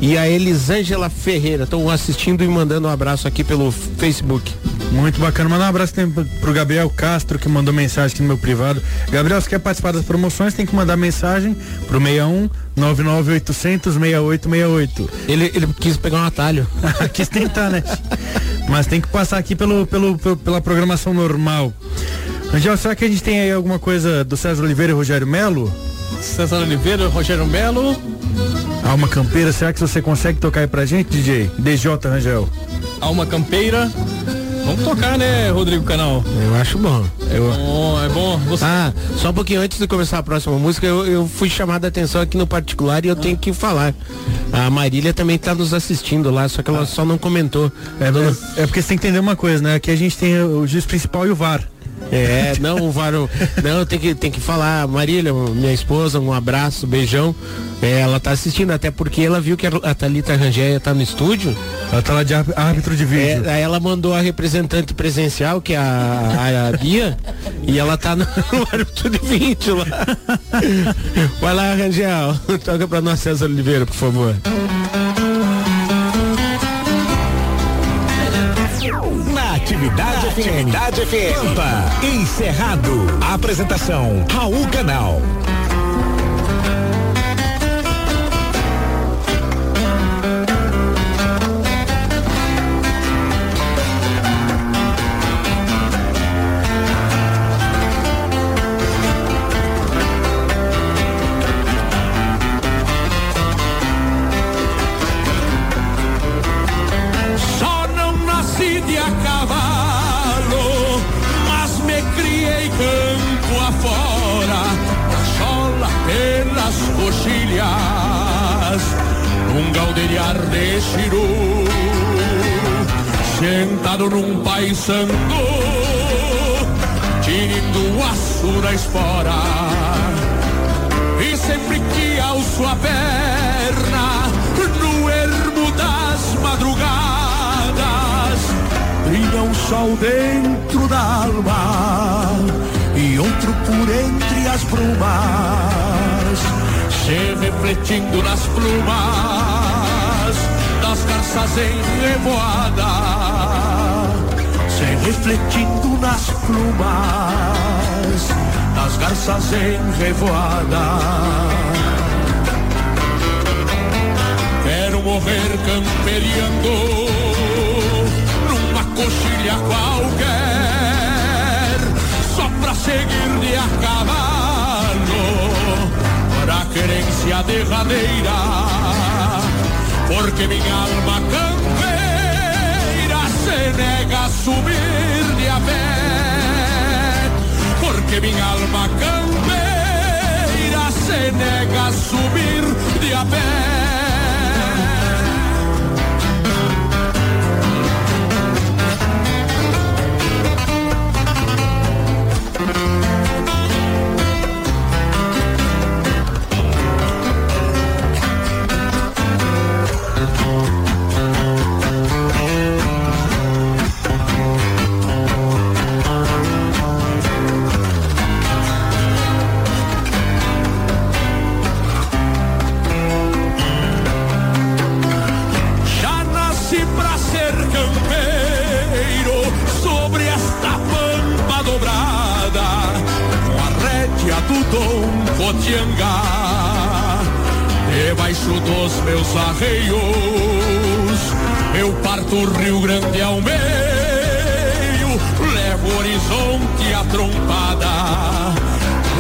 e a Elisângela Ferreira. Estão assistindo e mandando um abraço aqui pelo Facebook. Muito bacana. Mandar um abraço também pro- Gabriel Castro, que mandou mensagem aqui no meu privado. Gabriel, se quer participar das promoções, tem que mandar mensagem pro 61 99800 6868. Ele, ele quis pegar um atalho. Quis tentar, né? Mas tem que passar aqui pelo, pelo, pelo- pela programação normal. Angel, será que a gente tem aí alguma coisa do César Oliveira e Rogério Melo? César Oliveira, Rogério Melo. Alma Campeira, será que você consegue tocar aí pra gente, DJ? DJ Rangel. Alma Campeira. Vamos tocar, né, Rodrigo Canal? Eu acho bom. Eu... Bom, é bom. Você... Ah, só um pouquinho antes de começar a próxima música, eu, eu fui chamada a atenção aqui no particular e eu tenho que falar. A Marília também está nos assistindo lá, só que ela só não comentou. É, é, é porque você tem que entender uma coisa, né? Aqui a gente tem o juiz principal e o VAR. É, não, o Varão. Não, tem que, tem que falar. Marília, minha esposa, um abraço, beijão. É, ela tá assistindo, até porque ela viu que a a Thalita Rangel tá no estúdio. Ela tá lá de ár- árbitro de vídeo. É, ela mandou a representante presencial, que é a, a Bia, e ela tá no, no árbitro de vídeo lá. Vai lá, Rangel. Toca pra nós, César Oliveira, por favor. Na Atividade FM. Atividade FM. Pampa. Encerrado. Apresentação Raul Canal. Num paissango, tinindo aço na espora, e sempre que alço a perna, no ermo das madrugadas, brilha um sol dentro da alma e outro por entre as brumas, se refletindo nas plumas das garças se refletindo nas plumas das garças em revoada. Quero morrer camperiando numa coxilha qualquer, só pra seguir de a cavalo, pra querência derradeira, porque minha alma campeira nega subir de a pé, porque minha alma campeira se nega a subir de a pé. Dos meus arreios, eu parto o Rio Grande ao meio, levo o horizonte a trompada,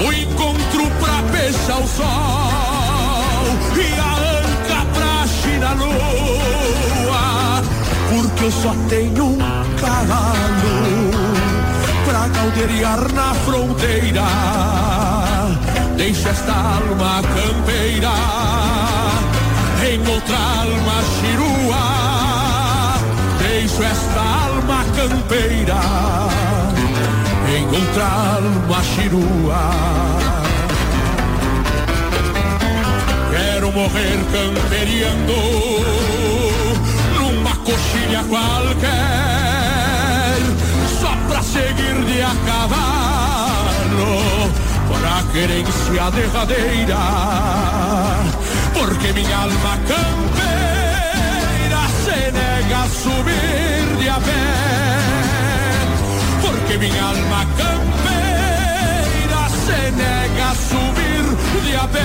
o encontro pra peixe ao sol e a anca pra China lua, porque eu só tenho um cavalo pra caldeiriar na fronteira. Deixa esta alma campeira em outra alma chirua. Deixo esta alma campeira em outra alma chirua. Quero morrer camperiando numa coxilha qualquer, só pra seguir de a cavalo, a querência derradeira, porque minha alma campeira se nega a subir de a pé, porque minha alma campeira se nega a subir de a pé.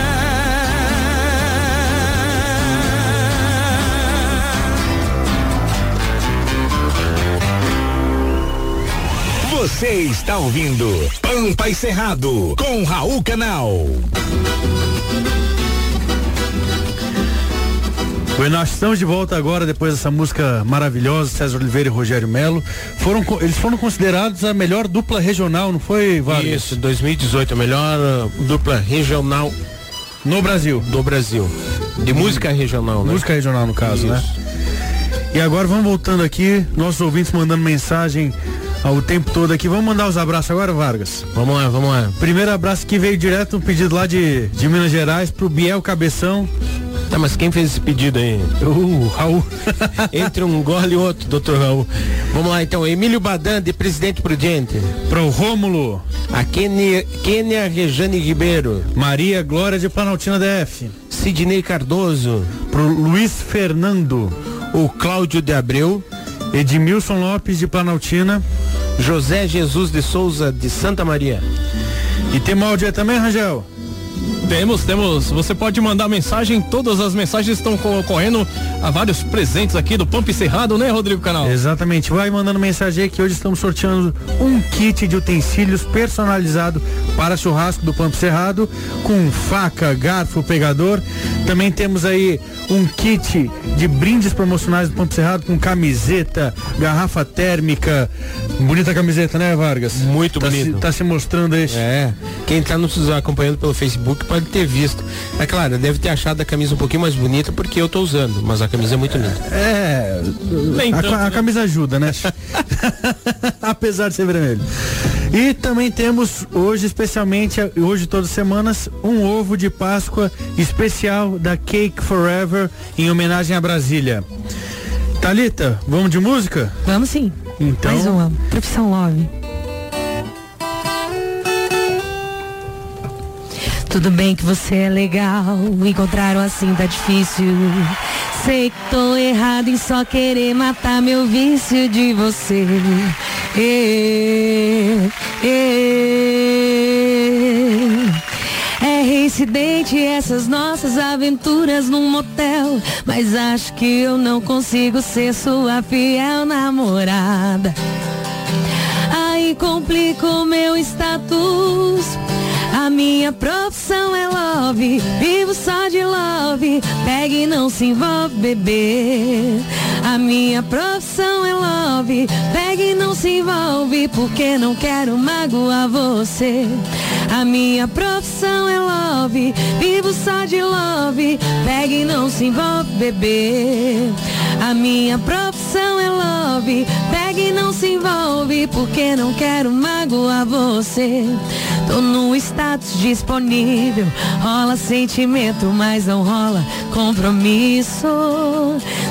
Você está ouvindo Pampa e Cerrado com Raul Canal. Bueno, nós estamos de volta agora depois dessa música maravilhosa, César Oliveira e Rogério Melo. Foram, eles foram considerados a melhor dupla regional, não foi, Vargas? Isso, 2018, a melhor uh, dupla regional no Brasil. Do Brasil. De música regional, né? Música regional, no caso, né? E agora vamos voltando aqui, nossos ouvintes mandando mensagem o tempo todo aqui. Vamos mandar os abraços agora, Vargas? Vamos lá, vamos lá. Primeiro abraço que veio direto um pedido lá de, de Minas Gerais pro Biel Cabeção. Tá, mas quem fez esse pedido aí? O Raul. Entre um gole e outro, doutor Raul. Vamos lá então, Emílio Badan, de Presidente Prudente. Pro Rômulo. A Kênia, Kênia Rejane Ribeiro. Maria Glória de Planaltina DF. Sidney Cardoso. Pro Luiz Fernando. O Cláudio de Abreu. Edmilson Lopes de Planaltina. José Jesus de Souza de Santa Maria. E tem áudio aí também, Rangel? Temos, temos. Você pode mandar mensagem, todas as mensagens estão concorrendo a vários presentes aqui do Pampa Cerrado, né, Rodrigo Canal? Exatamente. Vai mandando mensagem aí que hoje estamos sorteando um kit de utensílios personalizado para churrasco do Pampa Cerrado, com faca, garfo, pegador. Também temos aí um kit de brindes promocionais do Pampa Cerrado com camiseta, garrafa térmica. Bonita camiseta, né, Vargas? Muito tá bonito. Se, tá se mostrando aí. É. Quem tá nos acompanhando pelo Facebook pode ter visto. É claro, deve ter achado a camisa um pouquinho mais bonita porque eu tô usando, mas a camisa é muito linda. É. Nem a, tanto, a né? camisa ajuda, né? Apesar de ser vermelho. E também temos hoje, especialmente, hoje todas as semanas, um ovo de Páscoa especial da Cake Forever em homenagem a Brasília. Talita, vamos de música? Vamos sim. Então, Mais uma. Profissão Love. Tudo bem que você é legal, encontrar um assim tá difícil. Sei que tô errado em só querer matar meu vício de você. Ê, ê. É reincidente essas nossas aventuras num motel. Mas acho que eu não consigo ser sua fiel namorada. Aí complica o meu status. A minha profissão é love, vivo só de love. Pega e não se envolve, bebê. A minha profissão é love, pega e não se envolve, porque não quero magoar você. A minha profissão é love, vivo só de love. Pega e não se envolve, bebê. A minha profissão é love, pega e não se envolve, porque não quero magoar você. Tô no status disponível, rola sentimento, mas não rola compromisso.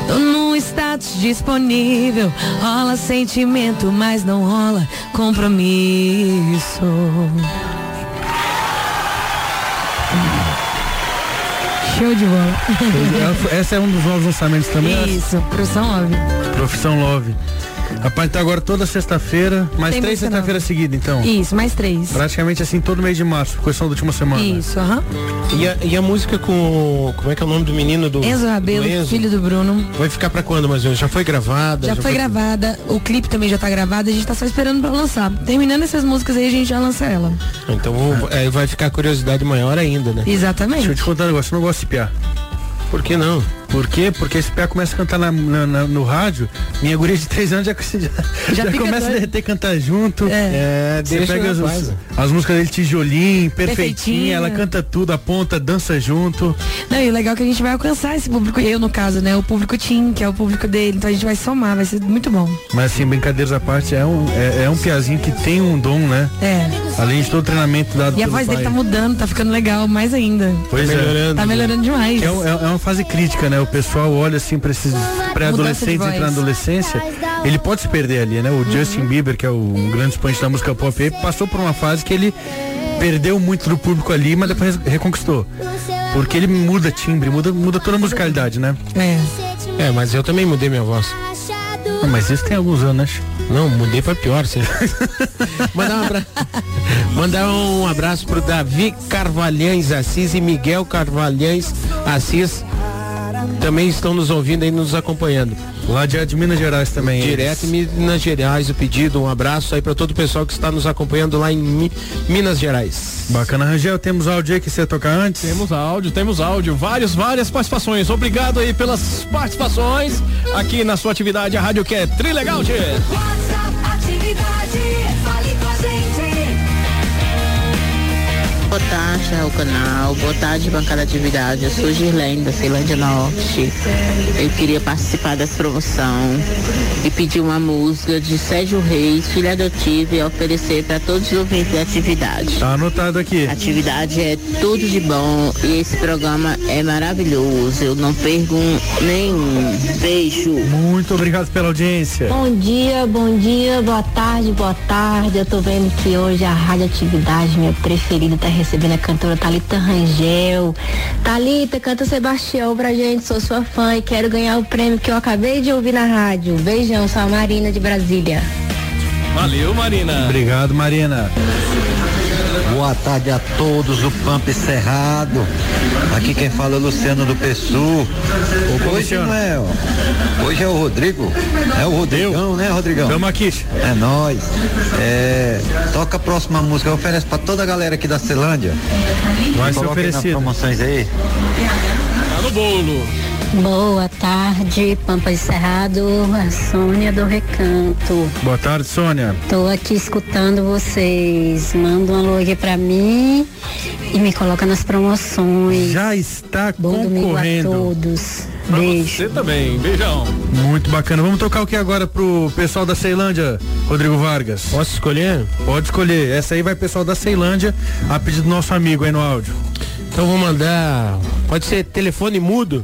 Tô no status disponível, rola sentimento, mas não rola compromisso. Show de bola. essa é um dos novos lançamentos também. Isso, profissão Love. Profissão Love. Rapaz, tá agora toda sexta-feira, mais Tem três sexta-feiras seguidas, então. Isso, mais três. Praticamente assim todo mês de março, questão da última semana. Isso, aham. E a, e a música com. Como é que é o nome do menino do. Enzo Rabelo, do Enzo? filho do Bruno. Vai ficar pra quando, mais ou menos? Já foi gravada? Já, foi, gravada, o clipe também já tá gravado, a gente tá só esperando pra lançar. Terminando essas músicas aí, a gente já lança ela. Então é, vai ficar a curiosidade maior ainda, né? Exatamente. Deixa eu te contar um negócio, eu não gosto de piar. Por que não? Por quê? Porque esse pé começa a cantar na- na- na- no rádio, minha guria de três anos já, já, já fica começa a doida. derreter cantar junto. É, Você deixa pega o as, rapaz. as músicas dele, tijolinho, perfeitinha, Perfeitinha. ela canta tudo, aponta, dança junto. Não, e o legal é que a gente vai alcançar esse público, eu no caso, né? O público Tim, que é o público dele. Então a gente vai somar, vai ser muito bom. Mas assim, brincadeiras à parte, é um, é, é um piazinho que tem um dom, né? É. Além de todo o treinamento dado E a voz pai. dele tá mudando, tá ficando legal, mais ainda. Pois é. Tá melhorando demais. É, é- é uma fase crítica, né? O pessoal olha assim para esses pré-adolescentes entrando na adolescência. Ele pode se perder ali, né? O Justin Bieber, que é o um grande expoente da música pop, aí, passou por uma fase que ele perdeu muito do público ali, mas depois reconquistou. Porque ele muda timbre, muda, muda toda a musicalidade, né? É. É, mas eu também mudei minha voz. Ah, mas isso tem alguns anos, né? Não, mudei pra pior, sim. Mandar um, abra... Mandar um abraço pro Davi Carvalhães Assis e Miguel Carvalhães Assis. Também estão nos ouvindo e nos acompanhando. Lá de, de Minas Gerais também. Direto em Minas Gerais o pedido. Um abraço aí para todo o pessoal que está nos acompanhando lá em Mi- Minas Gerais. Bacana, Rangel, temos áudio aí que você ia tocar antes? Temos áudio, temos áudio, vários, várias participações. Obrigado aí pelas participações aqui na sua atividade, a Rádio que é Trilegal, tchê. Atividade, Boa tarde, ao canal, boa tarde bancada de atividade. Eu sou Girlene da Ceilândia Norte. Eu queria participar dessa promoção e pedir uma música de Sérgio Reis, filho adotivo, e oferecer para todos os ouvintes da atividade. Tá anotado aqui. A atividade é tudo de bom e esse programa é maravilhoso. Eu não perco nenhum. Beijo. Muito obrigado pela audiência. Bom dia, bom dia, boa tarde, boa tarde. Eu tô vendo que hoje a radioatividade, minha preferida, tá recebendo a cantora Thalita Rangel. Thalita, canta Sebastião pra gente, sou sua fã e quero ganhar o prêmio que eu acabei de ouvir na rádio. Beijão, sou a Marina de Brasília. Valeu, Marina. Obrigado, Marina. Boa tarde a todos do Pampa Cerrado. Aqui quem fala é o Luciano do Pessu. Hoje não é, ó. Hoje é o Rodrigo. É o Rodrigão, né, Rodrigão? Tamo aqui. É nós. É, toca a próxima música. Eu ofereço pra toda a galera aqui da Celândia. Vai ser oferecido. promoções aí. Tá no bolo. Boa tarde, Pampa de Cerrado, a Sônia do Recanto. Boa tarde, Sônia. Tô aqui escutando vocês. Manda um alô aqui pra mim e me coloca nas promoções. Já está Bom domingo a concorrendo. todos. Pra Beijo. você também. Beijão. Muito bacana. Vamos tocar o que agora pro pessoal da Ceilândia, Rodrigo Vargas? Posso escolher? Pode escolher. Essa aí vai pessoal da Ceilândia, a pedido do nosso amigo aí no áudio. Então vou mandar. Pode ser telefone mudo?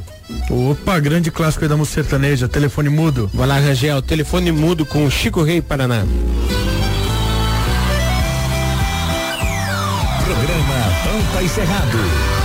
Opa, grande clássico aí da música sertaneja, telefone mudo. Vai lá, Rangel, telefone mudo com o Chico Rei Paraná. Programa Pampa e Cerrado.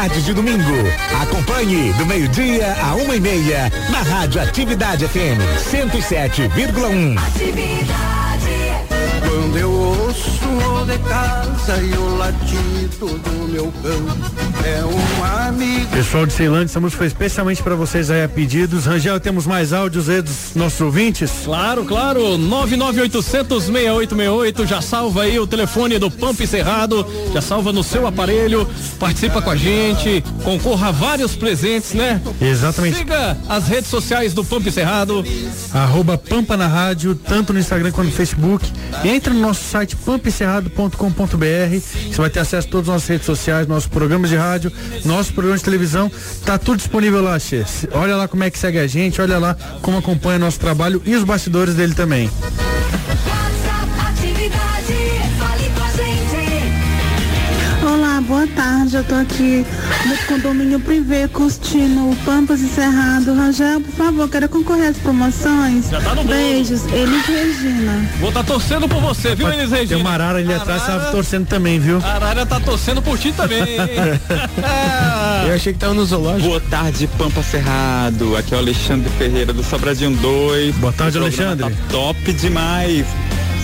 Tardes de domingo. Acompanhe do meio-dia a uma e meia na Rádio Atividade FM 107,1. Quando eu ouço o de casa e o latido do meu cão, é um amigo. Pessoal de Ceilândia, essa música foi especialmente para vocês aí a pedidos. Rangel, temos mais áudios aí dos nossos ouvintes? Claro, claro. 998006868. Já salva aí o telefone do Pampa Cerrado. Já salva no seu aparelho. Participa com a gente. Concorra a vários presentes, né? Exatamente. Siga as redes sociais do Pampa Cerrado. Arroba Pampa na Rádio, tanto no Instagram quanto no Facebook. E entra no nosso site pampaencerrado.com.br. Você vai ter acesso a todas as nossas redes sociais, nossos programas de rádio, nossos programas de televisão. Tá tudo disponível lá, Xê. Olha lá como é que segue a gente, olha lá como acompanha nosso trabalho e os bastidores dele também. Tarde. Eu tô aqui no condomínio privê curtindo o Pampas Encerrado. Rangel, por favor, quero concorrer às promoções. Já tá no bolo. Beijos, Elis Regina. Vou estar torcendo por você, viu, Elis Regina? Tem uma arara ali atrás, tava torcendo também, viu? A Arara tá torcendo por ti também. hein? Eu achei que tava no zoológico. Boa tarde, Pampa Cerrado. Aqui é o Alexandre Ferreira do Sobradinho 2. Boa tarde, Alexandre. Tá top demais.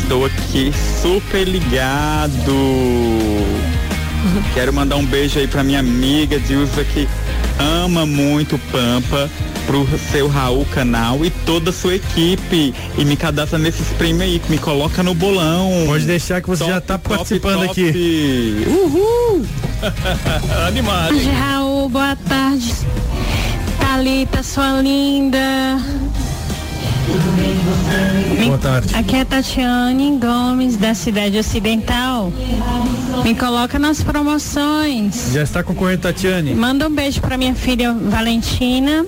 Estou aqui super ligado. Quero mandar um beijo aí pra minha amiga Dilza que ama muito Pampa, pro seu Raul Canal e toda a sua equipe. E me cadastra nesses prêmios aí, que me coloca no bolão. Pode deixar que você já tá participando aqui. Uhul! Animado. Raul, boa tarde. Thalita, sua linda. Boa tarde. Aqui é Tatiane Gomes, da cidade ocidental. Me coloca nas promoções. Já está concorrendo, Tatiane. Manda um beijo pra minha filha Valentina.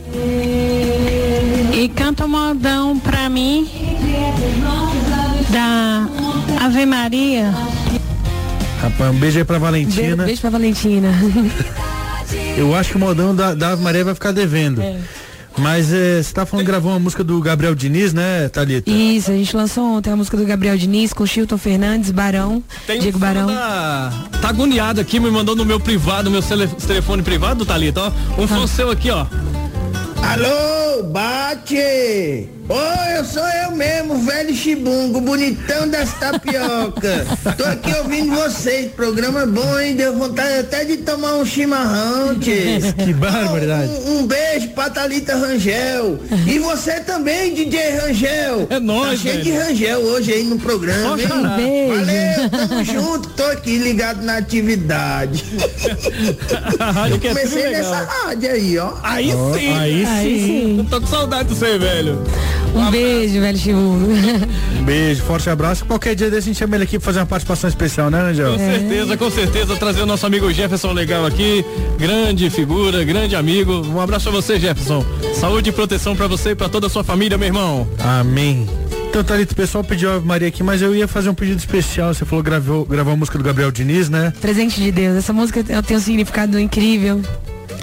E canta um modão pra mim. Da Ave Maria. Rapaz, um beijo aí pra Valentina. Be- beijo pra Valentina. Eu acho que o modão da, da Ave Maria vai ficar devendo. Mas eh, você tá falando que gravou uma música do Gabriel Diniz, né, Thalita? Isso, a gente lançou ontem a música do Gabriel Diniz com Chilton Fernandes, Barão, Tem Diego um Barão. da- Tá agoniado aqui, me mandou no meu privado, meu telefone privado, Thalita, ó. Um fã seu aqui, ó. Alô, bate! Oi, eu sou eu mesmo, velho chibungo, bonitão das tapioca. Tô aqui ouvindo vocês, programa bom, hein? Deu vontade até de tomar um chimarrão, tchê. Que barbaridade. Um, um beijo pra Thalita Rangel. E você também, DJ Rangel. É nóis, Tá cheio de. Rangel hoje aí no programa, hein? chorar. Beijo. Valeu, tamo junto, tô aqui ligado na atividade. A rádio que é Comecei nessa rádio aí, ó. Aí sim. aí Aí sim. Eu tô com saudade de você, velho. Um beijo, velho Chibugo. Um beijo, forte abraço. Qualquer dia desse a gente chama ele aqui pra fazer uma participação especial, né, Angel? Com certeza, com certeza, trazer o nosso amigo Jefferson legal aqui, grande figura, grande amigo. Um abraço pra você, Jefferson. Saúde e proteção pra você e pra toda a sua família, meu irmão. Amém. Então, Thalita, o pessoal pediu Ave Maria aqui, mas eu ia fazer um pedido especial. Você falou gravou, gravou a música do Gabriel Diniz, né? Presente de Deus. Essa música tem um significado incrível.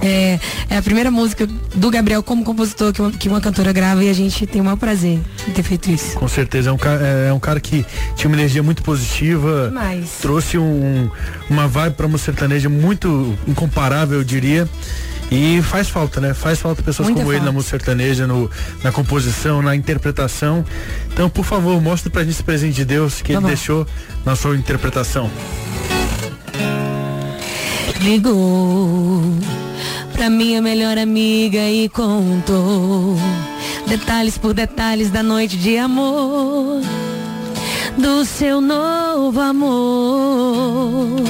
É, é a primeira música do Gabriel como compositor que uma, que uma cantora grava e a gente tem o maior prazer em ter feito isso. Com certeza, é um, cara, é um cara que tinha uma energia muito positiva, Demais. trouxe um, uma vibe pra música sertaneja muito incomparável, eu diria. E faz falta, né? Faz falta pessoas Muita como ele na falta. música sertaneja, no, na composição, na interpretação. Então, por favor, mostre pra gente esse presente de Deus que lá. ele deixou na sua interpretação. Ligou pra minha melhor amiga e contou detalhes por detalhes da noite de amor do seu novo amor.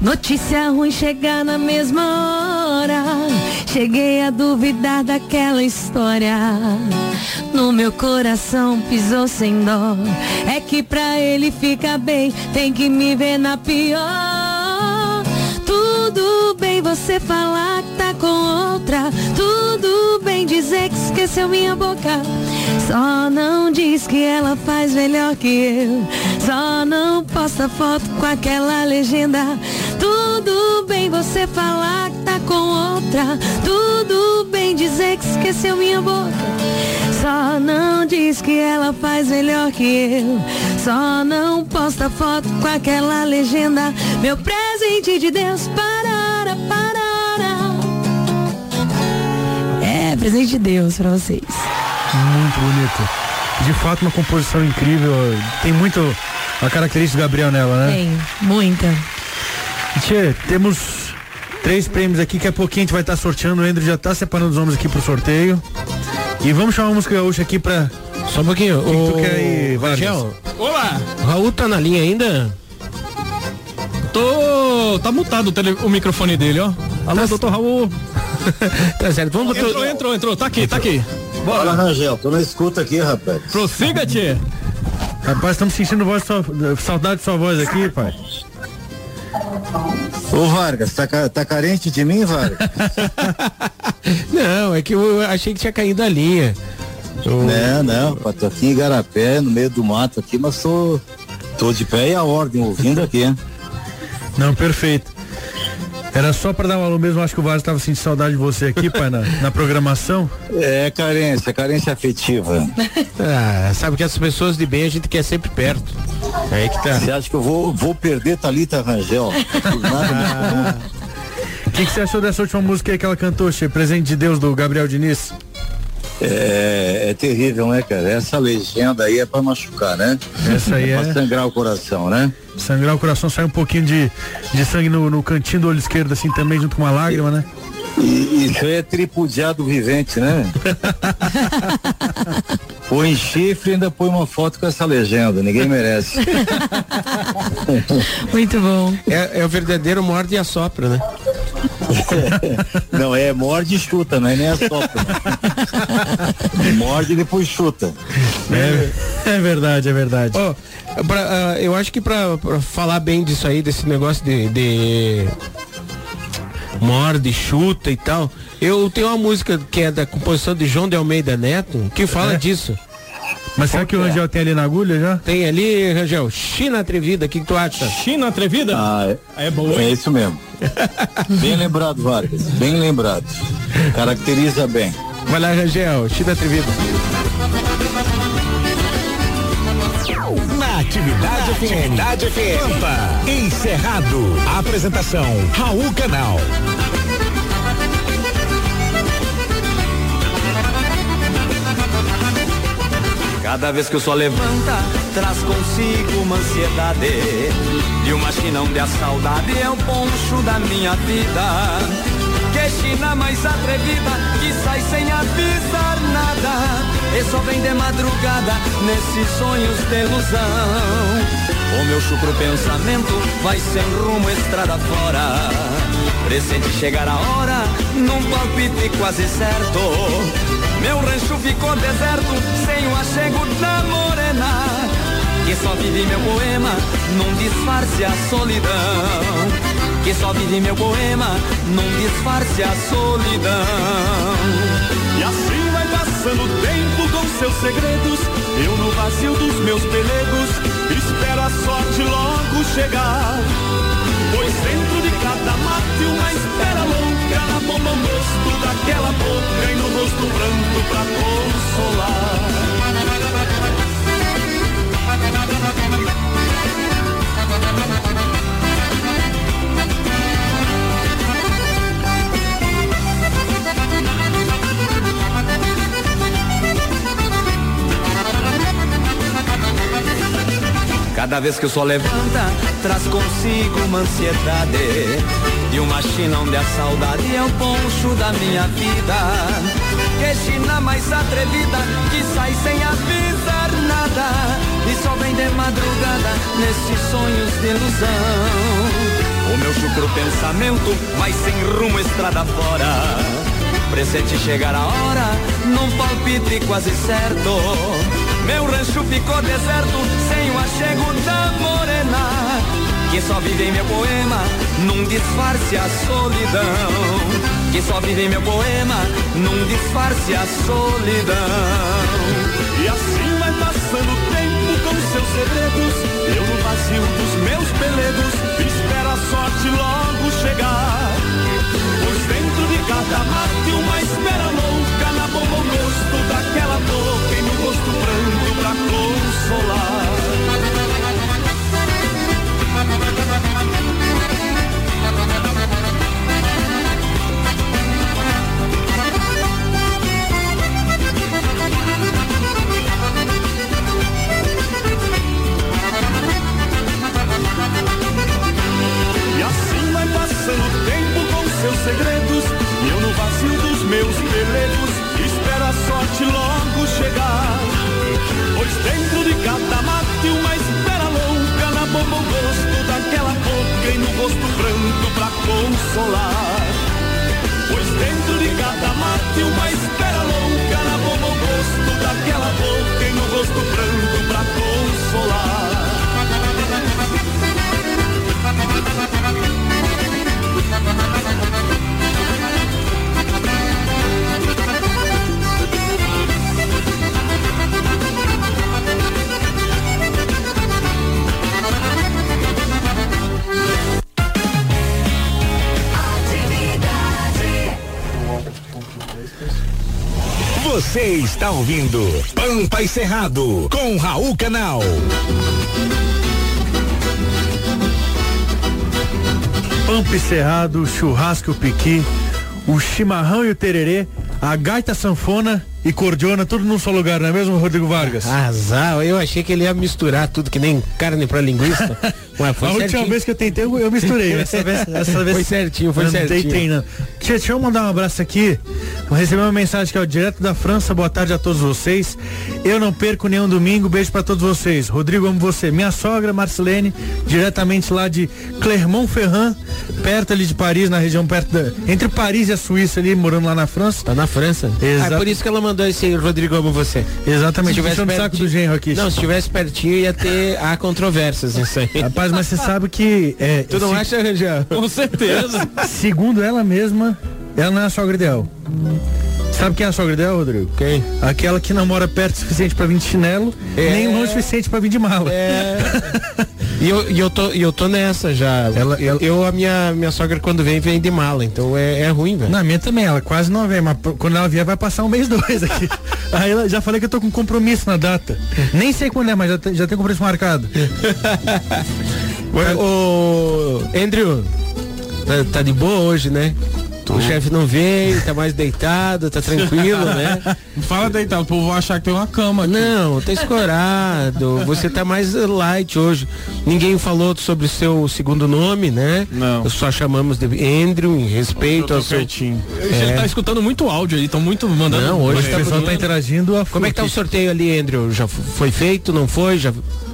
Notícia ruim chegar na mesma hora. Cheguei a duvidar daquela história. No meu coração pisou sem dó. É que pra ele ficar bem, tem que me ver na pior. Tudo bem você falar com outra. Tudo bem dizer que esqueceu minha boca. Só não diz que ela faz melhor que eu. Só não posta foto com aquela legenda. Tudo bem você falar que tá com outra. Tudo bem dizer que esqueceu minha boca. Só não diz que ela faz melhor que eu. Só não posta foto com aquela legenda. Meu presente de Deus, parara, parara. Presente de Deus pra vocês. Muito bonito. De fato, uma composição incrível. Tem muito a característica do Gabriel nela, né? Tem, muita. Tchê, temos três prêmios aqui, que a pouquinho a gente vai estar sorteando. O Andrew já está separando os nomes aqui pro sorteio. E vamos chamar a música gaúcha aqui pra. Só um pouquinho. O que, que tu quer aí? Rangel, Olá! O Raul tá na linha ainda? Tô. Tá mutado o, tele- o microfone dele, ó. Alô, doutor Raul. tá certo, vamos botar. Entrou, entrou, entrou. Tá aqui, tá aqui. Bora, Rangel, tô na escuta aqui, rapaz. Prossiga, tchê. Rapaz, estamos sentindo voz sua, saudade de sua voz aqui, pai. Ô Vargas, tá, tá carente de mim, Vargas? Não, é que eu achei que tinha caído a linha. Não, não, tô aqui em Igarapé, no meio do mato aqui, mas tô, tô de pé e a ordem, ouvindo aqui. Não, perfeito. Era só pra dar um alô mesmo, acho que o Vargas estava sentindo saudade de você aqui, pai, na, na programação. É carência, carência afetiva. Ah, sabe que as pessoas de bem a gente quer sempre perto. É aí que tá. Você acha que eu vou, vou perder Thalita Rangel? O que, que você achou dessa última música aí que ela cantou, Che? Presente de Deus do Gabriel Diniz? É, é terrível, né, cara? Essa legenda aí é pra machucar, né? Essa aí pra é- sangrar o coração, né? Sangrar o coração, sai um pouquinho de, de sangue no, no cantinho do olho esquerdo, assim também, junto com uma lágrima, né? E isso aí é tripudiado vivente, né? põe chifre e ainda põe uma foto com essa legenda, ninguém merece. Muito bom. É, é o verdadeiro morde e assopra, né? Não, é morde e chuta, não é nem assopra. morde e depois chuta. É, é verdade, é verdade. Ó, pra, ah, eu acho que pra, pra falar bem disso aí, desse negócio de, de morde, chuta e tal, eu tenho uma música que é da composição de João de Almeida Neto, que fala É? disso. Mas será que o Rangel tem ali na agulha já? Tem ali, Rangel, China Atrevida, o que, que tu acha? China Atrevida? Ah, é, é boa. É isso mesmo. Bem lembrado, Vargas. Bem lembrado. Caracteriza bem. Vai lá, Rangel, China Atrevida. Na Atividade FM. Atividade FM. Pampa. Encerrado. Apresentação Raul Canal. Cada vez que o sol levanta, traz consigo uma ansiedade. E uma China onde a saudade é o poncho da minha vida. Que China mais atrevida, que sai sem avisar nada. E só vem de madrugada, nesses sonhos de ilusão. O meu chucro pensamento vai sem rumo estrada fora. Presente chegar a hora, num palpite quase certo. Meu rancho ficou deserto, sem o achego da morena. Que só vive meu poema, num disfarce a solidão. Que só vive meu poema, num disfarce a solidão. E assim vai passando o tempo com seus segredos. Eu no vazio dos meus pelegos espero a sorte logo chegar. Pois dentro de cada mate uma espera louca na bomba o rosto daquela boca e no rosto pranto pra Cada vez que o sol levanta, traz consigo uma ansiedade. E uma China onde a saudade é o poncho da minha vida. Que China mais atrevida, que sai sem avisar nada. E só vem de madrugada, nesses sonhos de ilusão. O meu chucro pensamento vai sem rumo estrada fora. Presente chegar a hora, num palpite quase certo. Meu rancho ficou deserto, sem o achego da morena. Que só vive em meu poema, num disfarce a solidão. que só vive em meu poema, num disfarce a solidão. E assim vai passando o tempo com seus segredos, eu no vazio dos meus pelegos, espero a sorte logo chegar. Cada mate uma espera louca, na boca o gosto daquela boca e no rosto branco pra consolar. Está ouvindo Pampa e Cerrado com Raul Canal. Pampa e Cerrado, churrasco piqui, o chimarrão e o tererê, a gaita sanfona e cordiona, tudo num só lugar, não é mesmo, Rodrigo Vargas? Azar, eu achei que ele ia misturar tudo que nem carne pra linguiça. Ué, foi a última certinho. vez que eu tentei, eu, eu misturei. Essa vez, essa vez Foi certinho, foi não certinho. tentei, não. Tia, deixa eu mandar um abraço aqui. Recebi uma mensagem que é o direto da França. Boa tarde a todos vocês. Eu não perco nenhum domingo. Beijo pra todos vocês. Rodrigo, amo você. Minha sogra, Marcelene, diretamente lá de Clermont-Ferrand, perto ali de Paris, na região perto da, entre Paris e a Suíça ali, morando lá na França. Tá na França? Exato. Ah, é por isso que ela mandou esse Rodrigo amo você. Exatamente, Se tivesse saco do genro aqui. Não, se estivesse pertinho ia ter há controvérsias nisso aí. Rapaz, mas você sabe que. É, Tu não se- acha, Rangel? Com certeza. Segundo ela mesma, ela não é a sogra ideal. Sabe quem é a sogra ideal, Rodrigo? Quem? Aquela que não mora perto o suficiente pra vir de chinelo, É. nem longe o suficiente pra vir de mala. É. E eu, e eu, tô, e eu tô nessa já. eu, eu, a minha, minha sogra quando vem, vem de mala, então é, é ruim, velho. Na minha também, ela quase não vem, mas quando ela vier vai passar um mês, dois aqui. Aí ela, já falei que eu tô com compromisso na data. Nem sei quando é, mas já, tem- já tem compromisso marcado. Ô, Andrew, tá, tá de boa hoje, né? O chefe não veio, tá mais deitado, tá tranquilo, né? Não fala deitado, o povo vai achar que tem uma cama aqui. Não, tá escorado. Você tá mais light hoje. Ninguém falou sobre o seu segundo nome, né? Não. Nós só chamamos de Andrew em respeito ao seu. quietinho. Ele tá escutando muito áudio aí, estão muito mandando. Não, hoje o pessoal tá interagindo a Como é que tá o sorteio ali, Andrew? Já foi feito, não foi? Já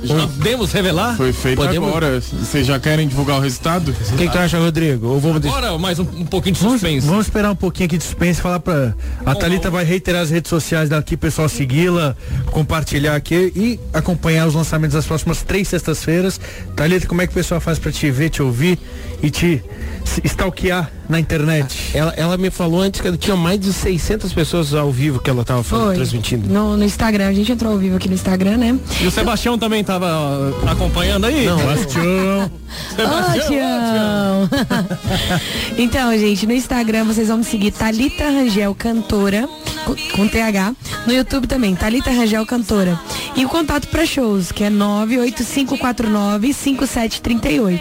Podemos revelar? Foi feito Podemos- agora. Vocês já querem divulgar o resultado? O que, que tu acha, Rodrigo? Ou vamos deixar... Agora mais um, um pouquinho de Vamos, suspense. vamos esperar um pouquinho aqui de suspense falar pra. A Thalita vai reiterar as redes sociais daqui, pessoal segui-la, compartilhar aqui e acompanhar os lançamentos das próximas três sextas-feiras. Thalita, como é que o pessoal faz pra te ver, te ouvir e te stalkear na internet? Ela, ela me falou antes que tinha mais de 600 pessoas ao vivo que ela tava falando, transmitindo. No, no Instagram, a gente entrou ao vivo aqui no Instagram, né? E o Sebastião também tava ó, acompanhando aí? Não, Sebastião. Ô, Tião! então, gente, no Instagram vocês vão me seguir Thalita Rangel Cantora, com, com TH. No YouTube também, Thalita Rangel Cantora. E o contato para shows, que é 98549-5738.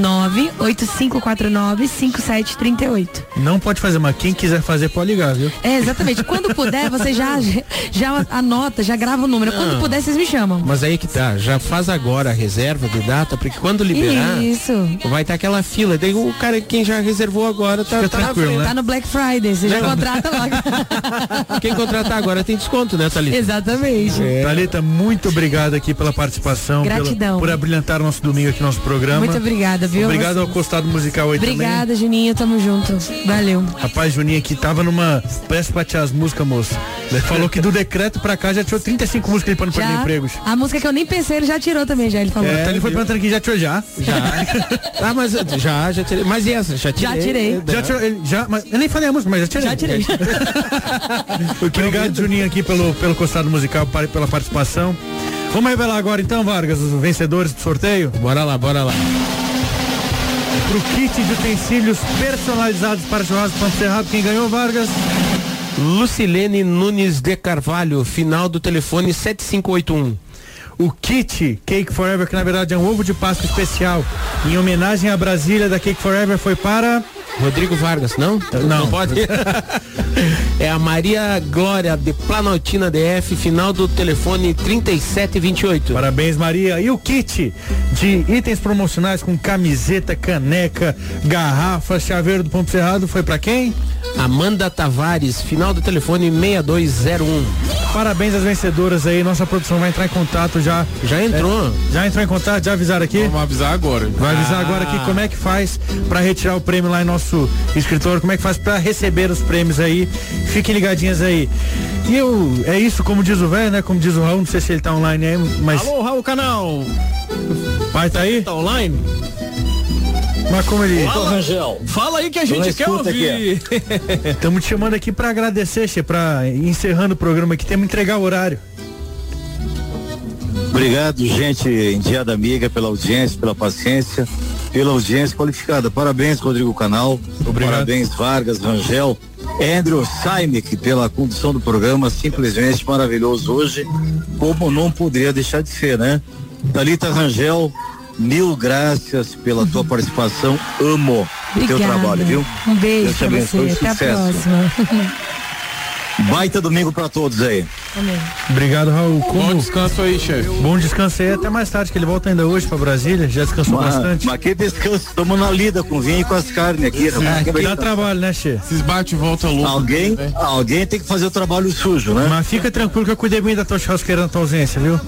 98549-5738. Não pode fazer, mas quem quiser fazer pode ligar, viu? É, exatamente. Quando puder, você já, já anota, já grava o número. Quando Não. puder, vocês me chamam. Mas aí que tá, já faz agora a reserva de data, porque quando liberar, Isso. vai estar aquela fila. Daí o cara, quem já reservou agora, tá, Fica tá tranquilo, frente. né? Tá no Black Friday, você já Não. contrata logo. Quem contratar agora tem desconto, né, Thalita? Exatamente. É. Thalita, muito obrigado aqui pela participação, pela- Gratidão. por abrilhantar o nosso domingo aqui, nosso programa. Muito obrigada, viu? Obrigado Você- ao Costado Musical aí Obrigada, Juninho. Tamo junto. Valeu. também. Rapaz, Juninho aqui tava numa. Parece pra tirar as músicas, moço. Ele falou que do decreto pra cá já tirou 35 músicas pra não perder Já, empregos. a música que eu nem pensei, ele já tirou também, já. Ele falou. É, então ele foi perguntando aqui, já tirou já? Já. ah, mas já, já tirei. Mas e essa? Já tirei. Já tirei. Já tirou, já, mas eu nem falei a música, mas já tirei. Já tirei. Obrigado, Juninho, aqui pelo, pelo costado musical, pela participação. Vamos revelar agora então, Vargas, os vencedores do sorteio? Bora lá, bora lá. Pro kit de utensílios personalizados para churrasco Pampo Cerrado, quem ganhou, Vargas? Lucilene Nunes de Carvalho, final do telefone 7581. O kit Cake Forever, que na verdade é um ovo de Páscoa especial, em homenagem à Brasília da Cake Forever, foi para... Rodrigo Vargas, não? Não. pode? a Maria Glória de Planaltina DF, final do telefone 3728. Parabéns, Maria. E o kit de itens promocionais com camiseta, caneca, garrafa, chaveiro do Pompo Cerrado foi pra quem? Amanda Tavares, final do telefone 6201. Parabéns às vencedoras aí. Nossa produção vai entrar em contato já. Já entrou. É, já entrou em contato? Já avisaram aqui? Vamos avisar agora. Vai avisar Ah. agora aqui como é que faz pra retirar o prêmio lá em nosso escritório, como é que faz pra receber os prêmios aí. Fiquem ligadinhas aí. E eu, é isso, como diz o velho, né? Como diz o Raul, não sei se ele tá online aí, mas. Alô, Raul Canal. Pai tá aí? Tá online? Mas como ele. Fala, Fala aí que a gente quer ouvir. Estamos te chamando aqui pra agradecer, Che, pra encerrando o programa aqui, temos que entregar o horário. Obrigado, gente endiada amiga, pela audiência, pela paciência, pela audiência qualificada. Parabéns, Rodrigo Canal. Obrigado. Parabéns, Vargas, Rangel. Andrew Saimick pela condução do programa, simplesmente maravilhoso hoje, como não poderia deixar de ser, né? Thalita Rangel, mil graças pela tua participação, amo o teu Obrigada. trabalho, viu? Um beijo Deus te abençoe, você. Até a próxima. Baita domingo pra todos aí. Amém. Obrigado, Raul. Como... Bom descanso aí, chefe. Bom descanso aí, até mais tarde, que ele volta ainda hoje pra Brasília, já descansou Mas, bastante. mas que descanso, estamos na lida com vinho e com as carnes aqui. rapaz. É, dá trabalho, né, Che? Esses bate e volta louco. Alguém, né? alguém tem que fazer o trabalho sujo, né? Mas fica tranquilo que eu cuidei bem da tua churrasqueira na tua ausência, viu?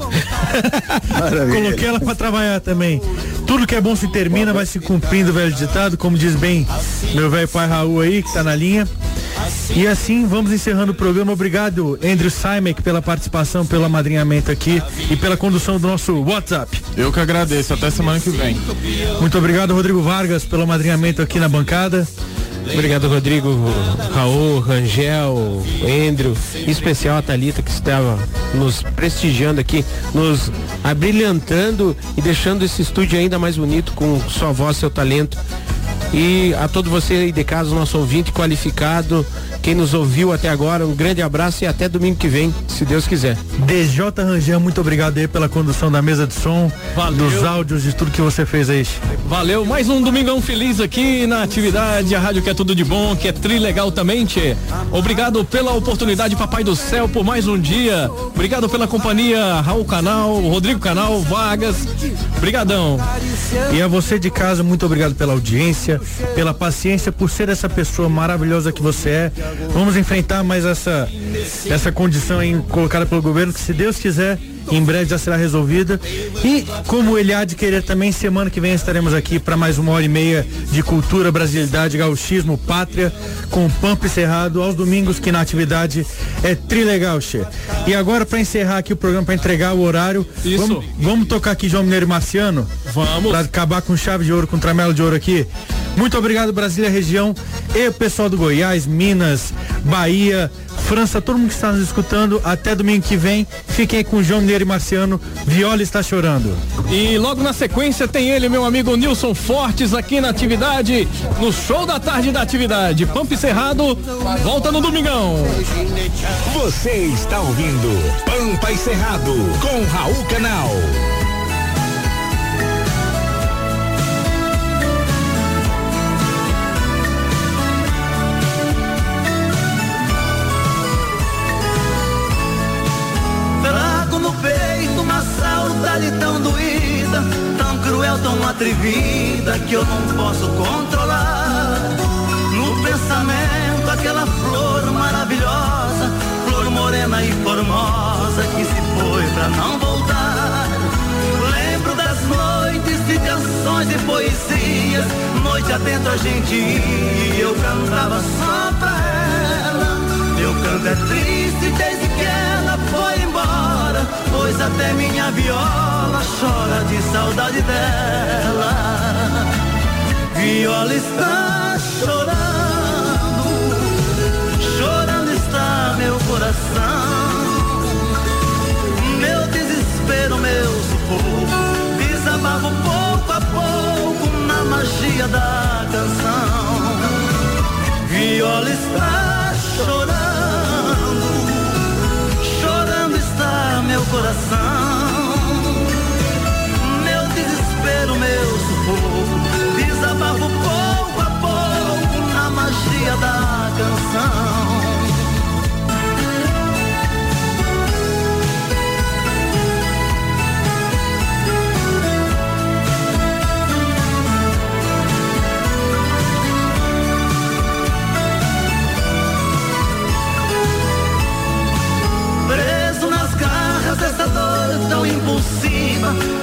Maravilha. Coloquei ela pra trabalhar também. Tudo que é bom se termina, vai se cumprindo o velho ditado, como diz bem meu velho pai Raul aí, que tá na linha. E assim vamos encerrando o programa. Obrigado, Andrew Simek, pela participação, pelo amadrinhamento aqui e pela condução do nosso WhatsApp. Eu que agradeço. Até semana que vem. Muito obrigado, Rodrigo Vargas, pelo amadrinhamento aqui na bancada. Obrigado, Rodrigo, Raul, Rangel, Andrew, em especial a Thalita que estava nos prestigiando aqui, nos abrilhantando e deixando esse estúdio ainda mais bonito com sua voz, seu talento. E a todo você aí de casa, nosso ouvinte qualificado, quem nos ouviu até agora, um grande abraço e até domingo que vem, se Deus quiser. DJ Rangel, muito obrigado aí pela condução da mesa de som, Valeu. dos áudios, de tudo que você fez aí. Valeu, mais um domingão feliz aqui na atividade, a rádio que é tudo de bom, que é trilegal também, tchê. Obrigado pela oportunidade, Papai do Céu, por mais um dia. Obrigado pela companhia, Raul Canal, Rodrigo Canal, Vargas. Brigadão. E a você de casa, muito obrigado pela audiência, pela paciência, por ser essa pessoa maravilhosa que você é. Vamos enfrentar mais essa, essa condição aí colocada pelo governo, que se Deus quiser, em breve já será resolvida. E como ele há de querer também, semana que vem estaremos aqui para mais uma hora e meia de cultura, brasilidade, gauchismo, pátria, com Pampa e Cerrado, aos domingos, que na atividade é trilegal, Che. E agora, para encerrar aqui o programa, para entregar o horário, Isso. Vamos, vamos tocar aqui João Mineiro e Marciano? Vamos. Pra acabar com chave de ouro, com tramelo de ouro aqui. Muito obrigado, Brasília região e o pessoal do Goiás, Minas, Bahia, França, todo mundo que está nos escutando. Até domingo que vem. Fiquem aí com o João Mineiro e Marciano. Viola está chorando. E logo na sequência tem ele, meu amigo Nilson Fortes, aqui na atividade, no show da tarde da atividade. Pampa e Cerrado, volta no domingão. Você está ouvindo Pampa e Cerrado com Raul Canal. Tão atrevida que eu não posso controlar. No pensamento, aquela flor maravilhosa morena e formosa que se foi pra não voltar. Lembro das noites de canções e poesias, noite adentro a gente ia eu cantava só pra ela. Meu canto é triste desde que pois até minha viola chora de saudade dela. Viola está chorando, chorando está meu coração. Meu desespero, meu sufoco, desabafo pouco a pouco na magia da canção. Viola está chorando, coração. Meu desespero, meu sufoco, desabafo pouco a pouco na magia da canção.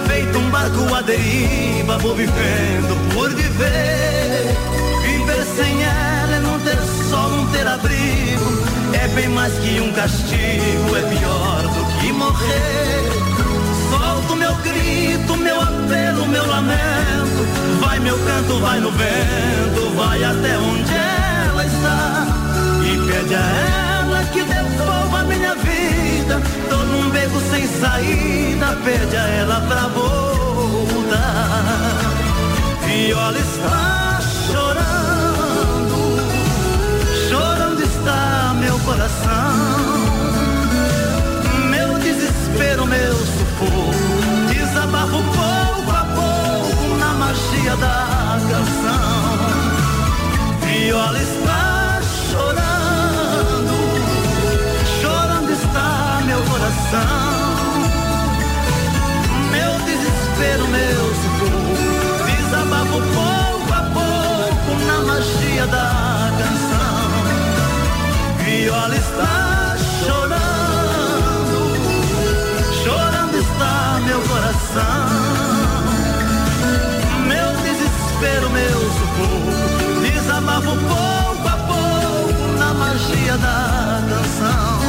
Feito um barco à deriva, vou vivendo por viver. Viver sem ela é não ter sol, não ter abrigo, é bem mais que um castigo, é pior do que morrer. Solto meu grito, meu apelo, meu lamento, vai meu canto, vai no vento, vai até onde ela está e pede a ela que devolva minha vida. Tô num beco sem saída, pede a ela pra voltar. Viola está chorando, chorando está meu coração. Meu desespero, meu sufoco, desabafo pouco a pouco na magia da canção. Viola está coração. Meu desespero, meu sufoco, desabafo pouco a pouco na magia da canção. Viola está chorando, chorando está meu coração. Meu desespero, meu sufoco, desabafo pouco a pouco na magia da canção.